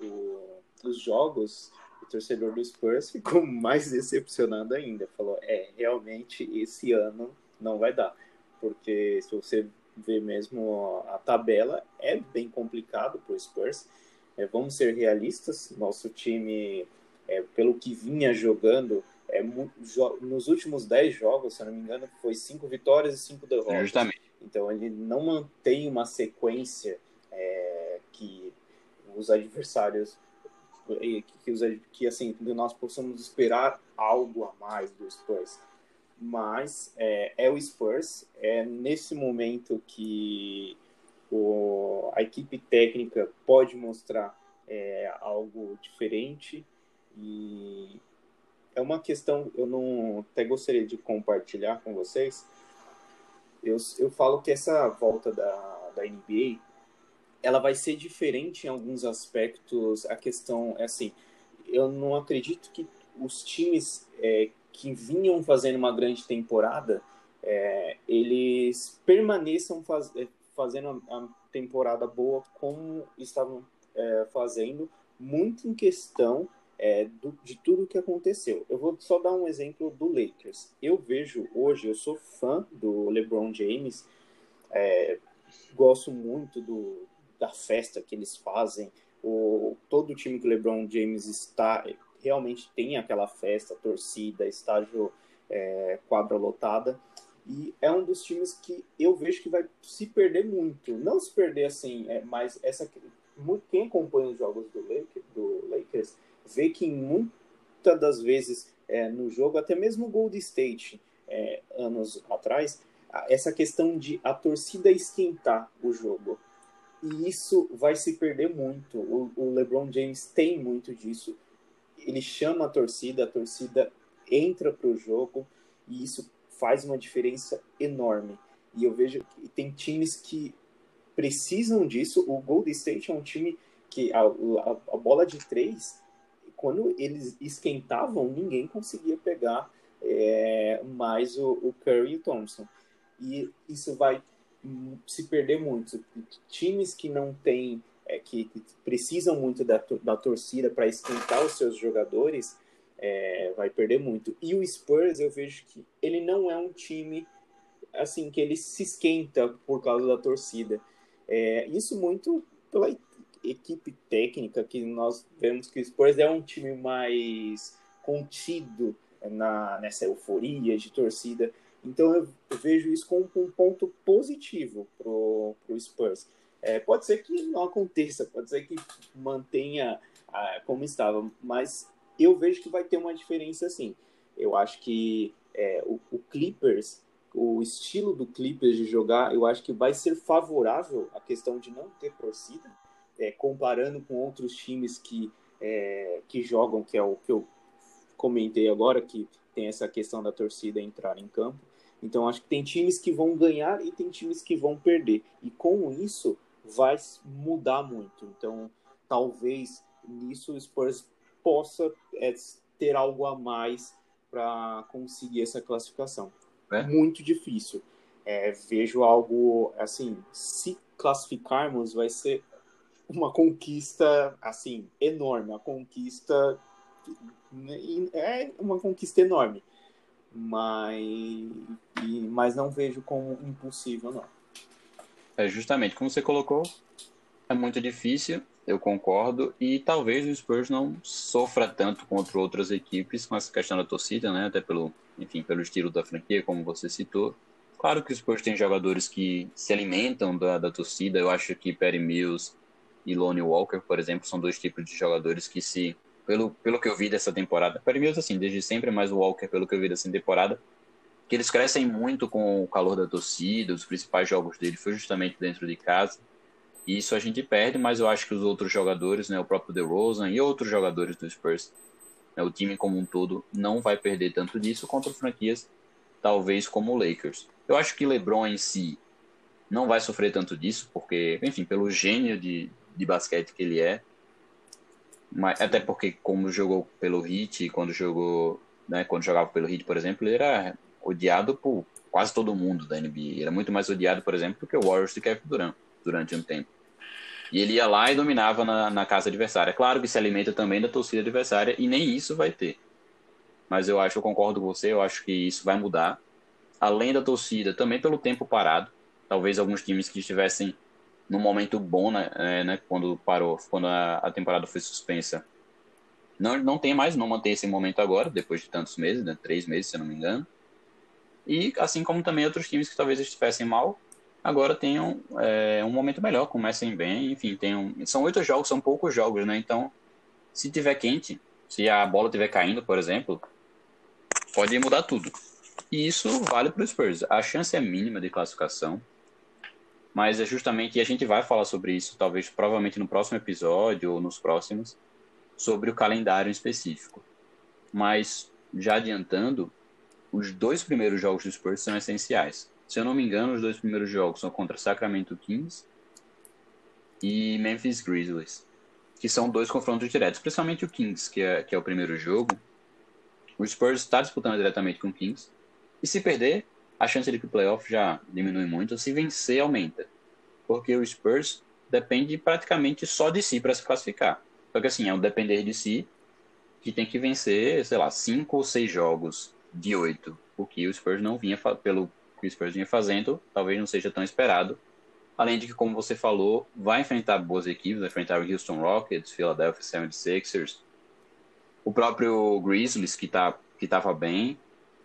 os jogos, o torcedor do Spurs ficou mais decepcionado ainda. Falou, é, realmente esse ano não vai dar. Porque se você ver mesmo a tabela, é bem complicado para o Spurs. É, vamos ser realistas, nosso time, é, pelo que vinha jogando, é, nos últimos 10 jogos, se eu não me engano, foi 5 vitórias e 5 derrotas. Justamente. Então ele não mantém uma sequência é, que os adversários que, que, que assim nós possamos esperar algo a mais do Spurs mas é, é, o Spurs é nesse momento que o, a equipe técnica pode mostrar é, algo diferente e é uma questão eu não até gostaria de compartilhar com vocês. Eu, eu falo que essa volta da, da NBA ela vai ser diferente em alguns aspectos. A questão é assim, eu não acredito que os times é, que vinham fazendo uma grande temporada é, eles permaneçam faz, é, fazendo a temporada boa como estavam é, fazendo, muito em questão é, do, de tudo que aconteceu. Eu vou só dar um exemplo do Lakers. Eu vejo hoje, eu sou fã do LeBron James, é, gosto muito do, da festa que eles fazem. O, todo o time que o LeBron James está realmente tem aquela festa, torcida, estágio é, quadra lotada. E é um dos times que eu vejo que vai se perder muito. Não se perder assim, é, mas essa, quem acompanha os jogos do Lakers, do Lakers vê que muitas das vezes é, no jogo, até mesmo o Gold State, é, anos atrás, essa questão de a torcida esquentar o jogo. E isso vai se perder muito. O, o LeBron James tem muito disso. Ele chama a torcida, a torcida entra para o jogo e isso faz uma diferença enorme. E eu vejo que tem times que precisam disso. O Golden State é um time que a, a, a bola de três, quando eles esquentavam, ninguém conseguia pegar é, mais o, o Curry e o Thompson. E isso vai se perder muito. Times que não têm, é, que, precisam muito da, da torcida para esquentar os seus jogadores, é, vai perder muito. E o Spurs, eu vejo que ele não é um time assim que ele se esquenta por causa da torcida. É, isso muito pela equipe técnica que nós vemos que o Spurs é um time mais contido na, nessa euforia de torcida. Então eu, vejo isso como um ponto positivo para o Spurs. É, pode ser que não aconteça, pode ser que mantenha ah, como estava, mas eu vejo que vai ter uma diferença sim. Eu acho que é, o, o, Clippers, o estilo do Clippers de jogar, eu acho que vai ser favorável à questão de não ter torcida, é, comparando com outros times que, é, que jogam, que é o que eu comentei agora, que tem essa questão da torcida entrar em campo. Então acho que tem times que vão ganhar e tem times que vão perder. E com isso vai mudar muito. Então talvez nisso o Spurs possa é, ter algo a mais para conseguir essa classificação. É? Muito difícil. É, vejo algo assim, se classificarmos, vai ser uma conquista assim enorme, uma conquista é uma conquista enorme mas, mas não vejo como impossível, não. É justamente como você colocou, é muito difícil, eu concordo, e talvez o Spurs não sofra tanto contra outras equipes com essa questão da torcida, né? Até pelo, enfim, pelo estilo da franquia, como você citou. Claro que o Spurs tem jogadores que se alimentam da, da torcida. Eu acho que Perry Mills e Lonnie Walker, por exemplo, são dois tipos de jogadores que se pelo, pelo que eu vi dessa temporada. Para mim, assim, desde sempre, mais o Walker, pelo que eu vi dessa temporada, que eles crescem muito com o calor da torcida, os principais jogos dele foi justamente dentro de casa. E isso a gente perde, mas eu acho que os outros jogadores, né, o próprio DeRozan e outros jogadores do Spurs, né, o time como um todo, não vai perder tanto disso contra franquias, talvez como o Lakers. Eu acho que LeBron em si não vai sofrer tanto disso, porque, enfim, pelo gênio de, de basquete que ele é, mas, até porque, como jogou pelo Heat, quando jogou, né, quando jogava pelo Heat, por exemplo, ele era odiado por quase todo mundo da NBA. Era muito mais odiado, por exemplo, do que o Warriors de Kevin Durant durante um tempo. E ele ia lá e dominava na, na casa adversária. É claro que se alimenta também da torcida adversária e nem isso vai ter. Mas eu acho, eu concordo com você, eu acho que isso vai mudar. Além da torcida, também pelo tempo parado. Talvez alguns times que estivessem no momento bom, né, é, né, quando parou, quando a, a, temporada foi suspensa. Não, não tem mais, não mantém esse momento agora, depois de tantos meses, né, três meses, se eu não me engano. E assim como também outros times que talvez estivessem mal, agora tenham é, um momento melhor, comecem bem, enfim, tenham, são oito jogos, são poucos jogos, né, então se tiver quente, se a bola estiver caindo, por exemplo, pode mudar tudo. E isso vale para os Spurs. A chance é mínima de classificação, mas é justamente, e a gente vai falar sobre isso, talvez provavelmente no próximo episódio ou nos próximos, sobre o calendário específico. Mas, já adiantando, os dois primeiros jogos do Spurs são essenciais. Se eu não me engano, os dois primeiros jogos são contra Sacramento Kings e Memphis Grizzlies, que são dois confrontos diretos, principalmente o Kings, que é, que é o primeiro jogo. O Spurs está disputando diretamente com o Kings, e se perder, a chance de que o playoff já diminui muito. Se vencer, aumenta. Porque o Spurs depende praticamente só de si para se classificar. Só que assim, é um depender de si que tem que vencer, sei lá, cinco ou seis jogos de oito. O que o Spurs não vinha, pelo que o Spurs vinha fazendo, talvez não seja tão esperado. Além de que, como você falou, vai enfrentar boas equipes, vai enfrentar o Houston Rockets, Philadelphia 76ers, o próprio Grizzlies, que tá, que tava bem,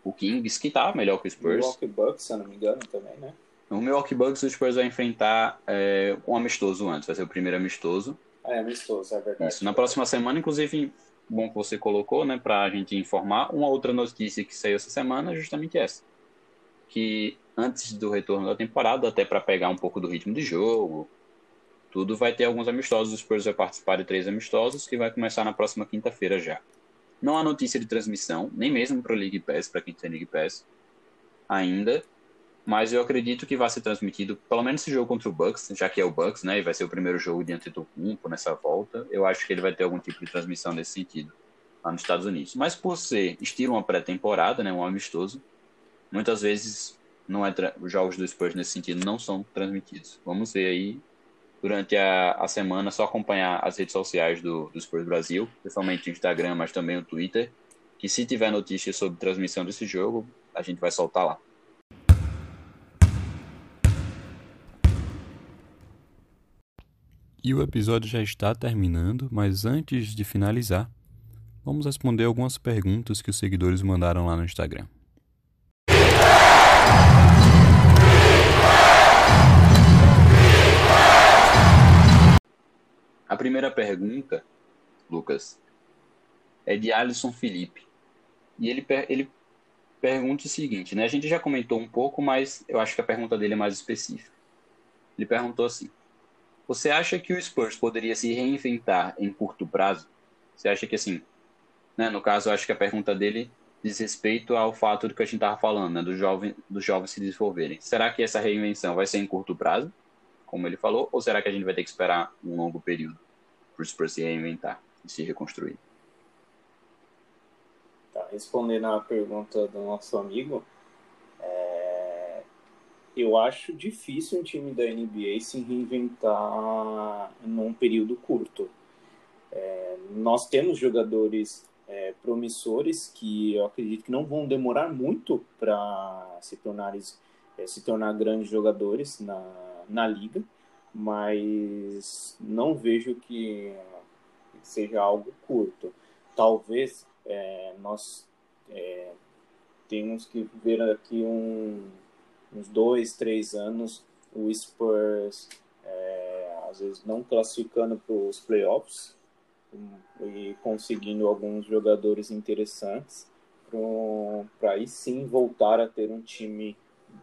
o Kings, que tá melhor que o Spurs. O Milwaukee Bucks, se eu não me engano, também, né? No Milwaukee Bucks, o Spurs vai enfrentar é, um amistoso antes, vai ser o primeiro amistoso. É, amistoso, é verdade. Isso, na próxima semana, inclusive, bom que você colocou, né, pra gente informar, uma outra notícia que saiu essa semana é justamente essa. que antes do retorno da temporada, até para pegar um pouco do ritmo de jogo, tudo vai ter alguns amistosos. O Spurs vai participar de três amistosos que vai começar na próxima quinta-feira já. Não há notícia de transmissão, nem mesmo para o League Pass, para quem tem League Pass, ainda. Mas eu acredito que vai ser transmitido, pelo menos esse jogo contra o Bucks, já que é o Bucks, né? E vai ser o primeiro jogo diante do nessa volta. Eu acho que ele vai ter algum tipo de transmissão nesse sentido, lá nos Estados Unidos. Mas por ser estilo uma pré-temporada, né? Um amistoso, muitas vezes não é os jogos do Spurs nesse sentido não são transmitidos. Vamos ver aí durante a, a semana, só acompanhar as redes sociais do, do Spurs Brasil, principalmente o Instagram, mas também o Twitter, que se tiver notícias sobre transmissão desse jogo, a gente vai soltar lá. E o episódio já está terminando, mas antes de finalizar, vamos responder algumas perguntas que os seguidores mandaram lá no Instagram. A primeira pergunta, Lucas, é de Alisson Felipe. E ele, ele pergunta o seguinte, né? A gente já comentou um pouco, mas eu acho que a pergunta dele é mais específica. Ele perguntou assim: Você acha que o Spurs poderia se reinventar em curto prazo? Você acha que assim, né? No caso, eu acho que a pergunta dele diz respeito ao fato do que a gente estava falando, né? Dos jovens se desenvolverem. Será que essa reinvenção vai ser em curto prazo? como ele falou, ou será que a gente vai ter que esperar um longo período para o Spurs se reinventar e se reconstruir? Tá, respondendo à pergunta do nosso amigo. Eu acho difícil um time da NBA se reinventar num período curto. É... nós temos jogadores é, promissores que eu acredito que não vão demorar muito para se tornarem é, se tornar grandes jogadores na, na liga, mas não vejo que seja algo curto. Talvez é, nós é, temos que ver aqui um, uns dois, três anos o Spurs é, às vezes não classificando para os playoffs e conseguindo alguns jogadores interessantes para aí sim voltar a ter um time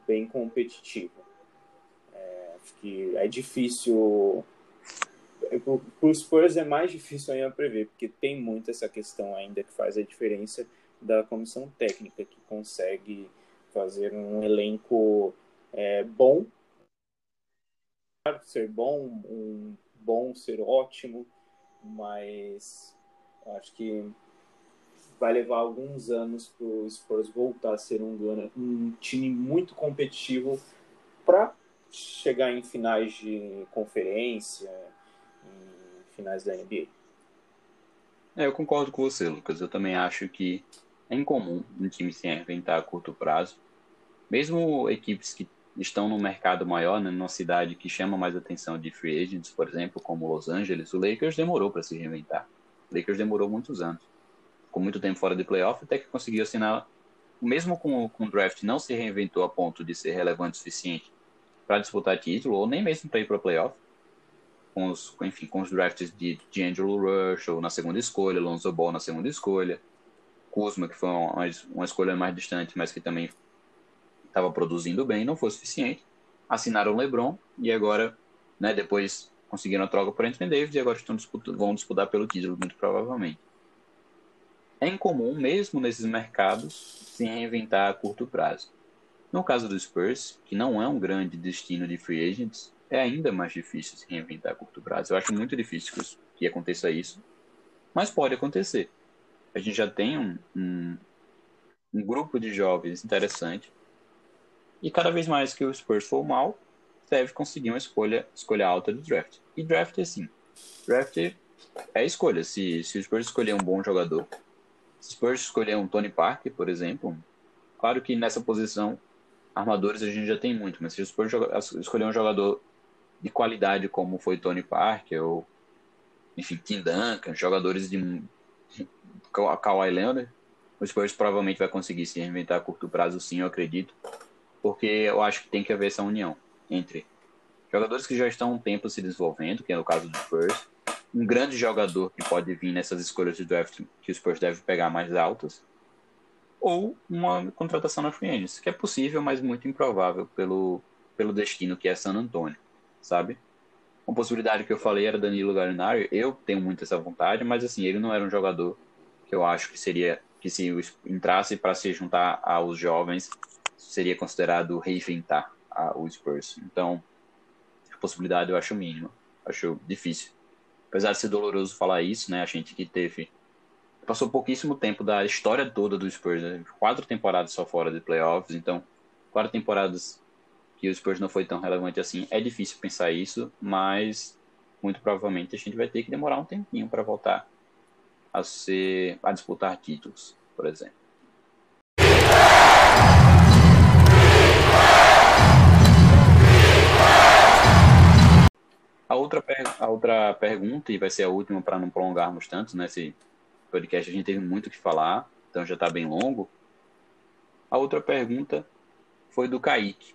bem competitivo. Acho que é difícil. Para os Spurs é mais difícil ainda prever, porque tem muito essa questão ainda que faz a diferença da comissão técnica, que consegue fazer um elenco é, bom, ser bom, um bom ser ótimo, mas acho que vai levar alguns anos para o Spurs voltar a ser um, um time muito competitivo para chegar em finais de conferência, em finais da NBA. É, eu concordo com você, Lucas. Eu também acho que é incomum um time se reinventar a curto prazo. Mesmo equipes que estão no mercado maior, né, numa cidade que chama mais atenção de free agents, por exemplo, como Los Angeles, o Lakers demorou para se reinventar. O Lakers demorou muitos anos. Ficou muito tempo fora de playoff até que conseguiu assinar. Mesmo com, com o draft, não se reinventou a ponto de ser relevante o suficiente para disputar título, ou nem mesmo para ir para playoff. Com os, enfim, com os drafts de D'Angelo Russell na segunda escolha, Lonzo Ball na segunda escolha, Kuzma, que foi uma, uma escolha mais distante, mas que também estava produzindo bem, não foi suficiente. Assinaram o LeBron e agora, né, depois conseguiram a troca por Anthony Davis e agora estão disputando, vão disputar pelo título, muito provavelmente. É incomum, mesmo nesses mercados, se reinventar a curto prazo. No caso do Spurs, que não é um grande destino de free agents, é ainda mais difícil se reinventar a curto prazo. Eu acho muito difícil que, aconteça isso, mas pode acontecer. A gente já tem um, um, um grupo de jovens interessante e cada vez mais que o Spurs for mal, deve conseguir uma escolha, escolha alta do draft. E draft é assim. Draft é escolha. Se, se o Spurs escolher um bom jogador, se o Spurs escolher um Tony Parker, por exemplo, claro que nessa posição armadores a gente já tem muito, mas se o Spurs escolher um jogador de qualidade como foi Tony Parker ou enfim, Tim Duncan, jogadores de Kawhi Leonard, o Spurs provavelmente vai conseguir se reinventar a curto prazo sim, eu acredito, porque eu acho que tem que haver essa união entre jogadores que já estão um tempo se desenvolvendo, que é o caso do Spurs, um grande jogador que pode vir nessas escolhas de draft que o Spurs deve pegar mais altas, ou uma contratação na Free Agents, que é possível, mas muito improvável pelo, pelo destino que é San Antonio, sabe? Uma possibilidade que eu falei era Danilo Gallinari, eu tenho muito essa vontade, mas assim, ele não era um jogador que eu acho que seria, que se entrasse para se juntar aos jovens, seria considerado reinventar o Spurs. Então, a possibilidade eu acho mínima, acho difícil. Apesar de ser doloroso falar isso, né, a gente que teve passou pouquíssimo tempo da história toda do Spurs, né? quatro temporadas só fora de playoffs, então quatro temporadas que o Spurs não foi tão relevante assim. É difícil pensar isso, mas muito provavelmente a gente vai ter que demorar um tempinho para voltar a ser a disputar títulos, por exemplo. A outra, a outra pergunta, e vai ser a última para não prolongarmos tanto nesse né, podcast, a gente teve muito o que falar, então já está bem longo. A outra pergunta foi do Kaique.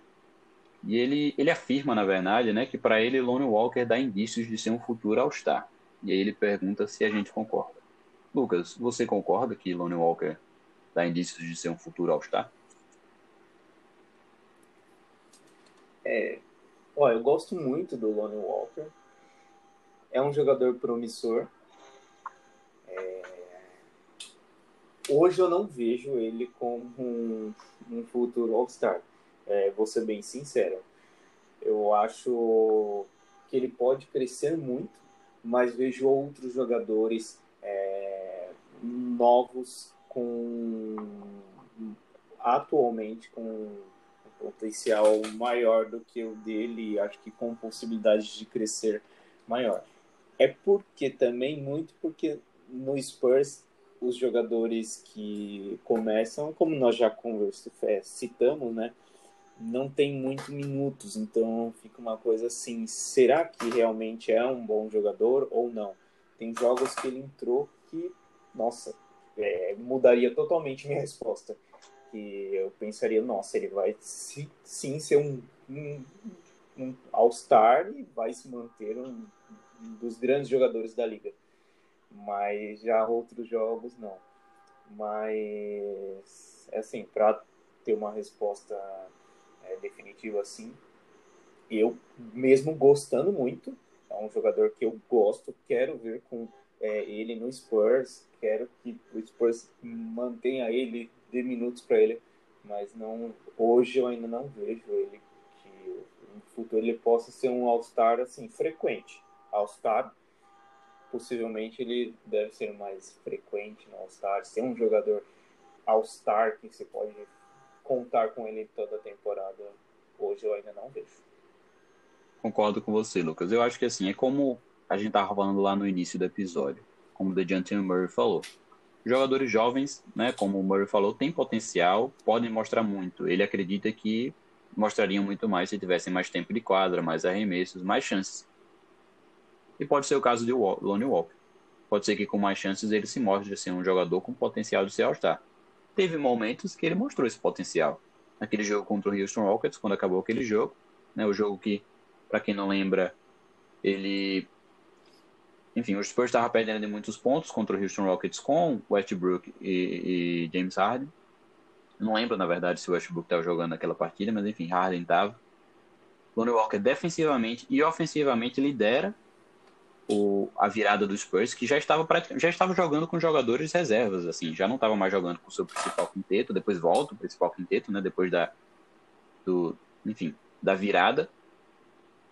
E ele, ele afirma, na verdade, né, que para ele Lone Walker dá indícios de ser um futuro All-Star. E aí ele pergunta se a gente concorda. Lucas, você concorda que Lone Walker dá indícios de ser um futuro All-Star? É, ó, eu gosto muito do Lone Walker. É um jogador promissor. É, hoje eu não vejo ele como um, um futuro All-Star. É, vou ser bem sincero. Eu acho que ele pode crescer muito, mas vejo outros jogadores é, novos com atualmente com um potencial maior do que o dele, acho que com possibilidade de crescer maior. É porque também muito porque no Spurs os jogadores que começam, como nós já conversamos, é, citamos, né, não tem muito minutos, então fica uma coisa assim, será que realmente é um bom jogador ou não? Tem jogos que ele entrou que, nossa, é, mudaria totalmente minha resposta. Que eu pensaria, nossa, ele vai sim, sim ser um, um, um All-Star e vai se manter um, um dos grandes jogadores da liga mas já outros jogos não. Mas, assim, para ter uma resposta definitiva assim, eu, mesmo gostando muito, é um jogador que eu gosto, quero ver com é, ele no Spurs, quero que o Spurs mantenha ele, dê minutos para ele, mas não hoje eu ainda não vejo ele que no futuro ele possa ser um All-Star assim frequente. All-Star possivelmente ele deve ser mais frequente no All-Star, ser um jogador All-Star que você pode contar com ele toda a temporada. Hoje eu ainda não vejo. Concordo com você, Lucas. Eu acho que assim, é como a gente estava falando lá no início do episódio, como o DeJounte Murray falou. Jogadores jovens, né, como o Murray falou, têm potencial, podem mostrar muito. Ele acredita que mostrariam muito mais se tivessem mais tempo de quadra, mais arremessos, mais chances. E pode ser o caso de Lonnie Walker. Pode ser que com mais chances ele se mostre ser um jogador com potencial de ser All-Star. Teve momentos que ele mostrou esse potencial. Naquele jogo contra o Houston Rockets, quando acabou aquele jogo, né, o jogo que, para quem não lembra, ele enfim, o Spurs estava perdendo de muitos pontos contra o Houston Rockets com Westbrook e, e James Harden. Não lembro, na verdade, se o Westbrook estava jogando naquela partida, mas enfim, Harden estava. Lonnie Walker defensivamente e ofensivamente lidera o, a virada do Spurs, que já estava, já estava jogando com jogadores reservas, assim, já não estava mais jogando com o seu principal quinteto, depois volta o principal quinteto, né, depois da, do, enfim, da virada,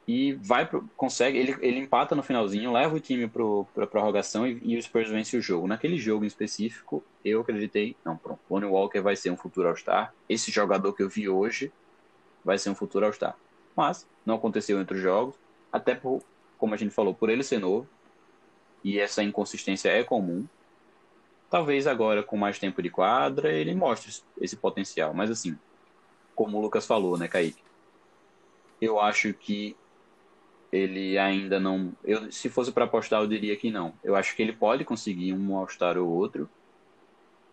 e vai pro, consegue, ele, ele empata no finalzinho, leva o time para a prorrogação e, e, o Spurs vence o jogo. Naquele jogo em específico, eu acreditei, não, pronto, Lonnie Walker vai ser um futuro All-Star, esse jogador que eu vi hoje vai ser um futuro All-Star. Mas não aconteceu entre os jogos, até por, como a gente falou, por ele ser novo, e essa inconsistência é comum, talvez agora com mais tempo de quadra ele mostre esse potencial. Mas assim, como o Lucas falou, né, Kaique? Eu acho que ele ainda não. Eu, se fosse para apostar, eu diria que não. Eu acho que ele pode conseguir um All-Star ou outro,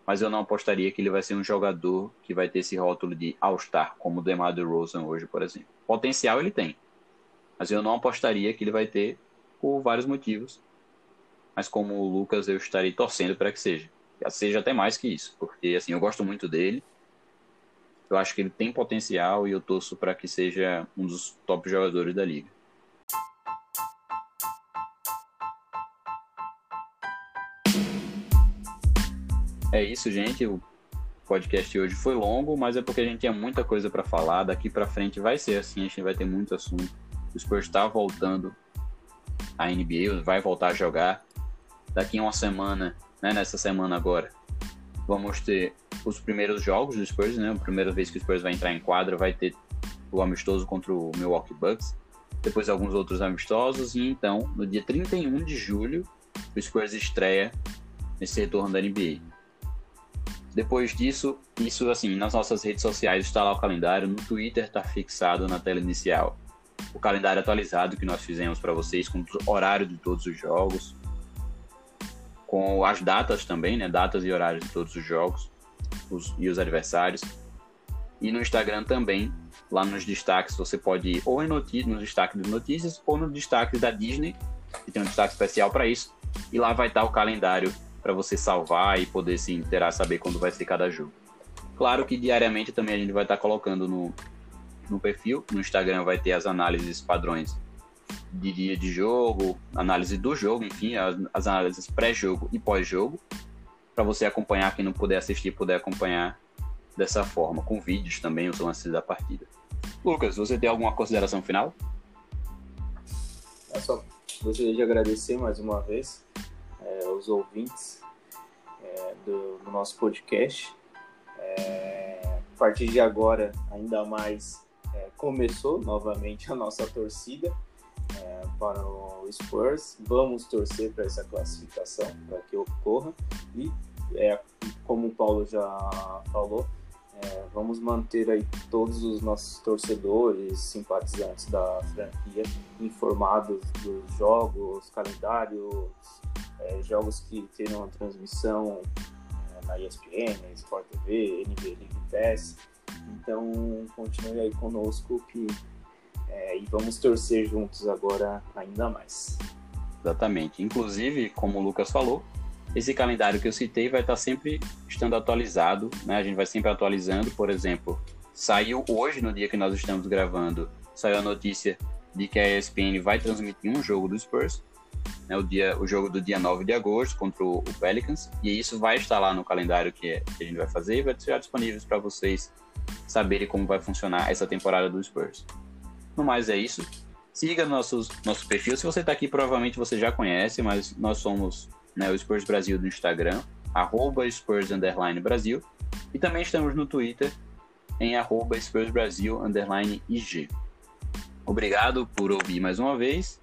mas eu não apostaria que ele vai ser um jogador que vai ter esse rótulo de All-Star, como o DeMar DeRozan hoje, por exemplo. Potencial ele tem. Mas eu não apostaria que ele vai ter por vários motivos. Mas como o Lucas, eu estarei torcendo para que seja. seja até mais que isso, porque assim, eu gosto muito dele. Eu acho que ele tem potencial e eu torço para que seja um dos top jogadores da liga. É isso, gente. O podcast hoje foi longo, mas é porque a gente tinha muita coisa para falar. Daqui para frente vai ser assim, a gente vai ter muito assunto. O Spurs está voltando à NBA, vai voltar a jogar. Daqui a uma semana, né, nessa semana agora, vamos ter os primeiros jogos do Spurs, né? A primeira vez que o Spurs vai entrar em quadra vai ter o amistoso contra o Milwaukee Bucks, depois alguns outros amistosos e então, no dia 31 de julho, o Spurs estreia nesse retorno da NBA. Depois disso, isso assim, nas nossas redes sociais está lá o calendário, no Twitter está fixado na tela inicial o calendário atualizado que nós fizemos para vocês, com o horário de todos os jogos, com as datas também, né? Datas e horários de todos os jogos os, e os adversários. E no Instagram também, lá nos destaques, você pode ir ou em notícias, nos destaques de notícias ou no destaque da Disney, que tem um destaque especial para isso. E lá vai estar o calendário para você salvar e poder se interar, saber quando vai ser cada jogo. Claro que diariamente também a gente vai estar colocando no, no perfil. No Instagram vai ter as análises padrões de dia de jogo, análise do jogo, enfim, as, as análises pré-jogo e pós-jogo, para você acompanhar, quem não puder assistir, puder acompanhar dessa forma, com vídeos também, os lances da partida. Lucas, você tem alguma consideração final? É só gostaria de agradecer mais uma vez é, os ouvintes é, do, do, nosso podcast. É, a partir de agora, ainda mais, começou novamente a nossa torcida é, para o Spurs. Vamos torcer para essa classificação, para que ocorra. E, é, como o Paulo já falou, é, vamos manter aí todos os nossos torcedores, simpatizantes da franquia informados dos jogos, calendários, é, jogos que terão a transmissão é, na ESPN, Sport TV, NBA League Pass. Então, continue aí conosco que, é, e vamos torcer juntos agora ainda mais. Exatamente. Inclusive, como o Lucas falou, esse calendário que eu citei vai estar sempre estando atualizado, né? A gente vai sempre atualizando, por exemplo, saiu hoje, no dia que nós estamos gravando, saiu a notícia de que a ESPN vai transmitir um jogo do Spurs, né, o, dia, o jogo do dia 9 de agosto contra o, Pelicans, e isso vai estar lá no calendário que, que a gente vai fazer e vai estar disponível para vocês saberem como vai funcionar essa temporada do Spurs. No mais é isso. Siga nossos, nosso perfil. Se você está aqui, provavelmente você já conhece, mas nós somos né, o Spurs Brasil do Instagram, arroba Spurs Underline Brasil. E também estamos no Twitter em arroba Spurs Brasil Underline IG. Obrigado por ouvir mais uma vez.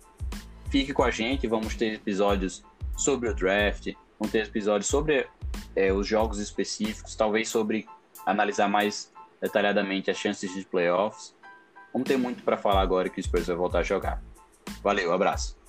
Fique com a gente, vamos ter episódios sobre o draft, vamos ter episódios sobre é, os jogos específicos, talvez sobre analisar mais detalhadamente as chances de playoffs. Vamos ter muito para falar agora que o Spurs vai voltar a jogar. Valeu, abraço.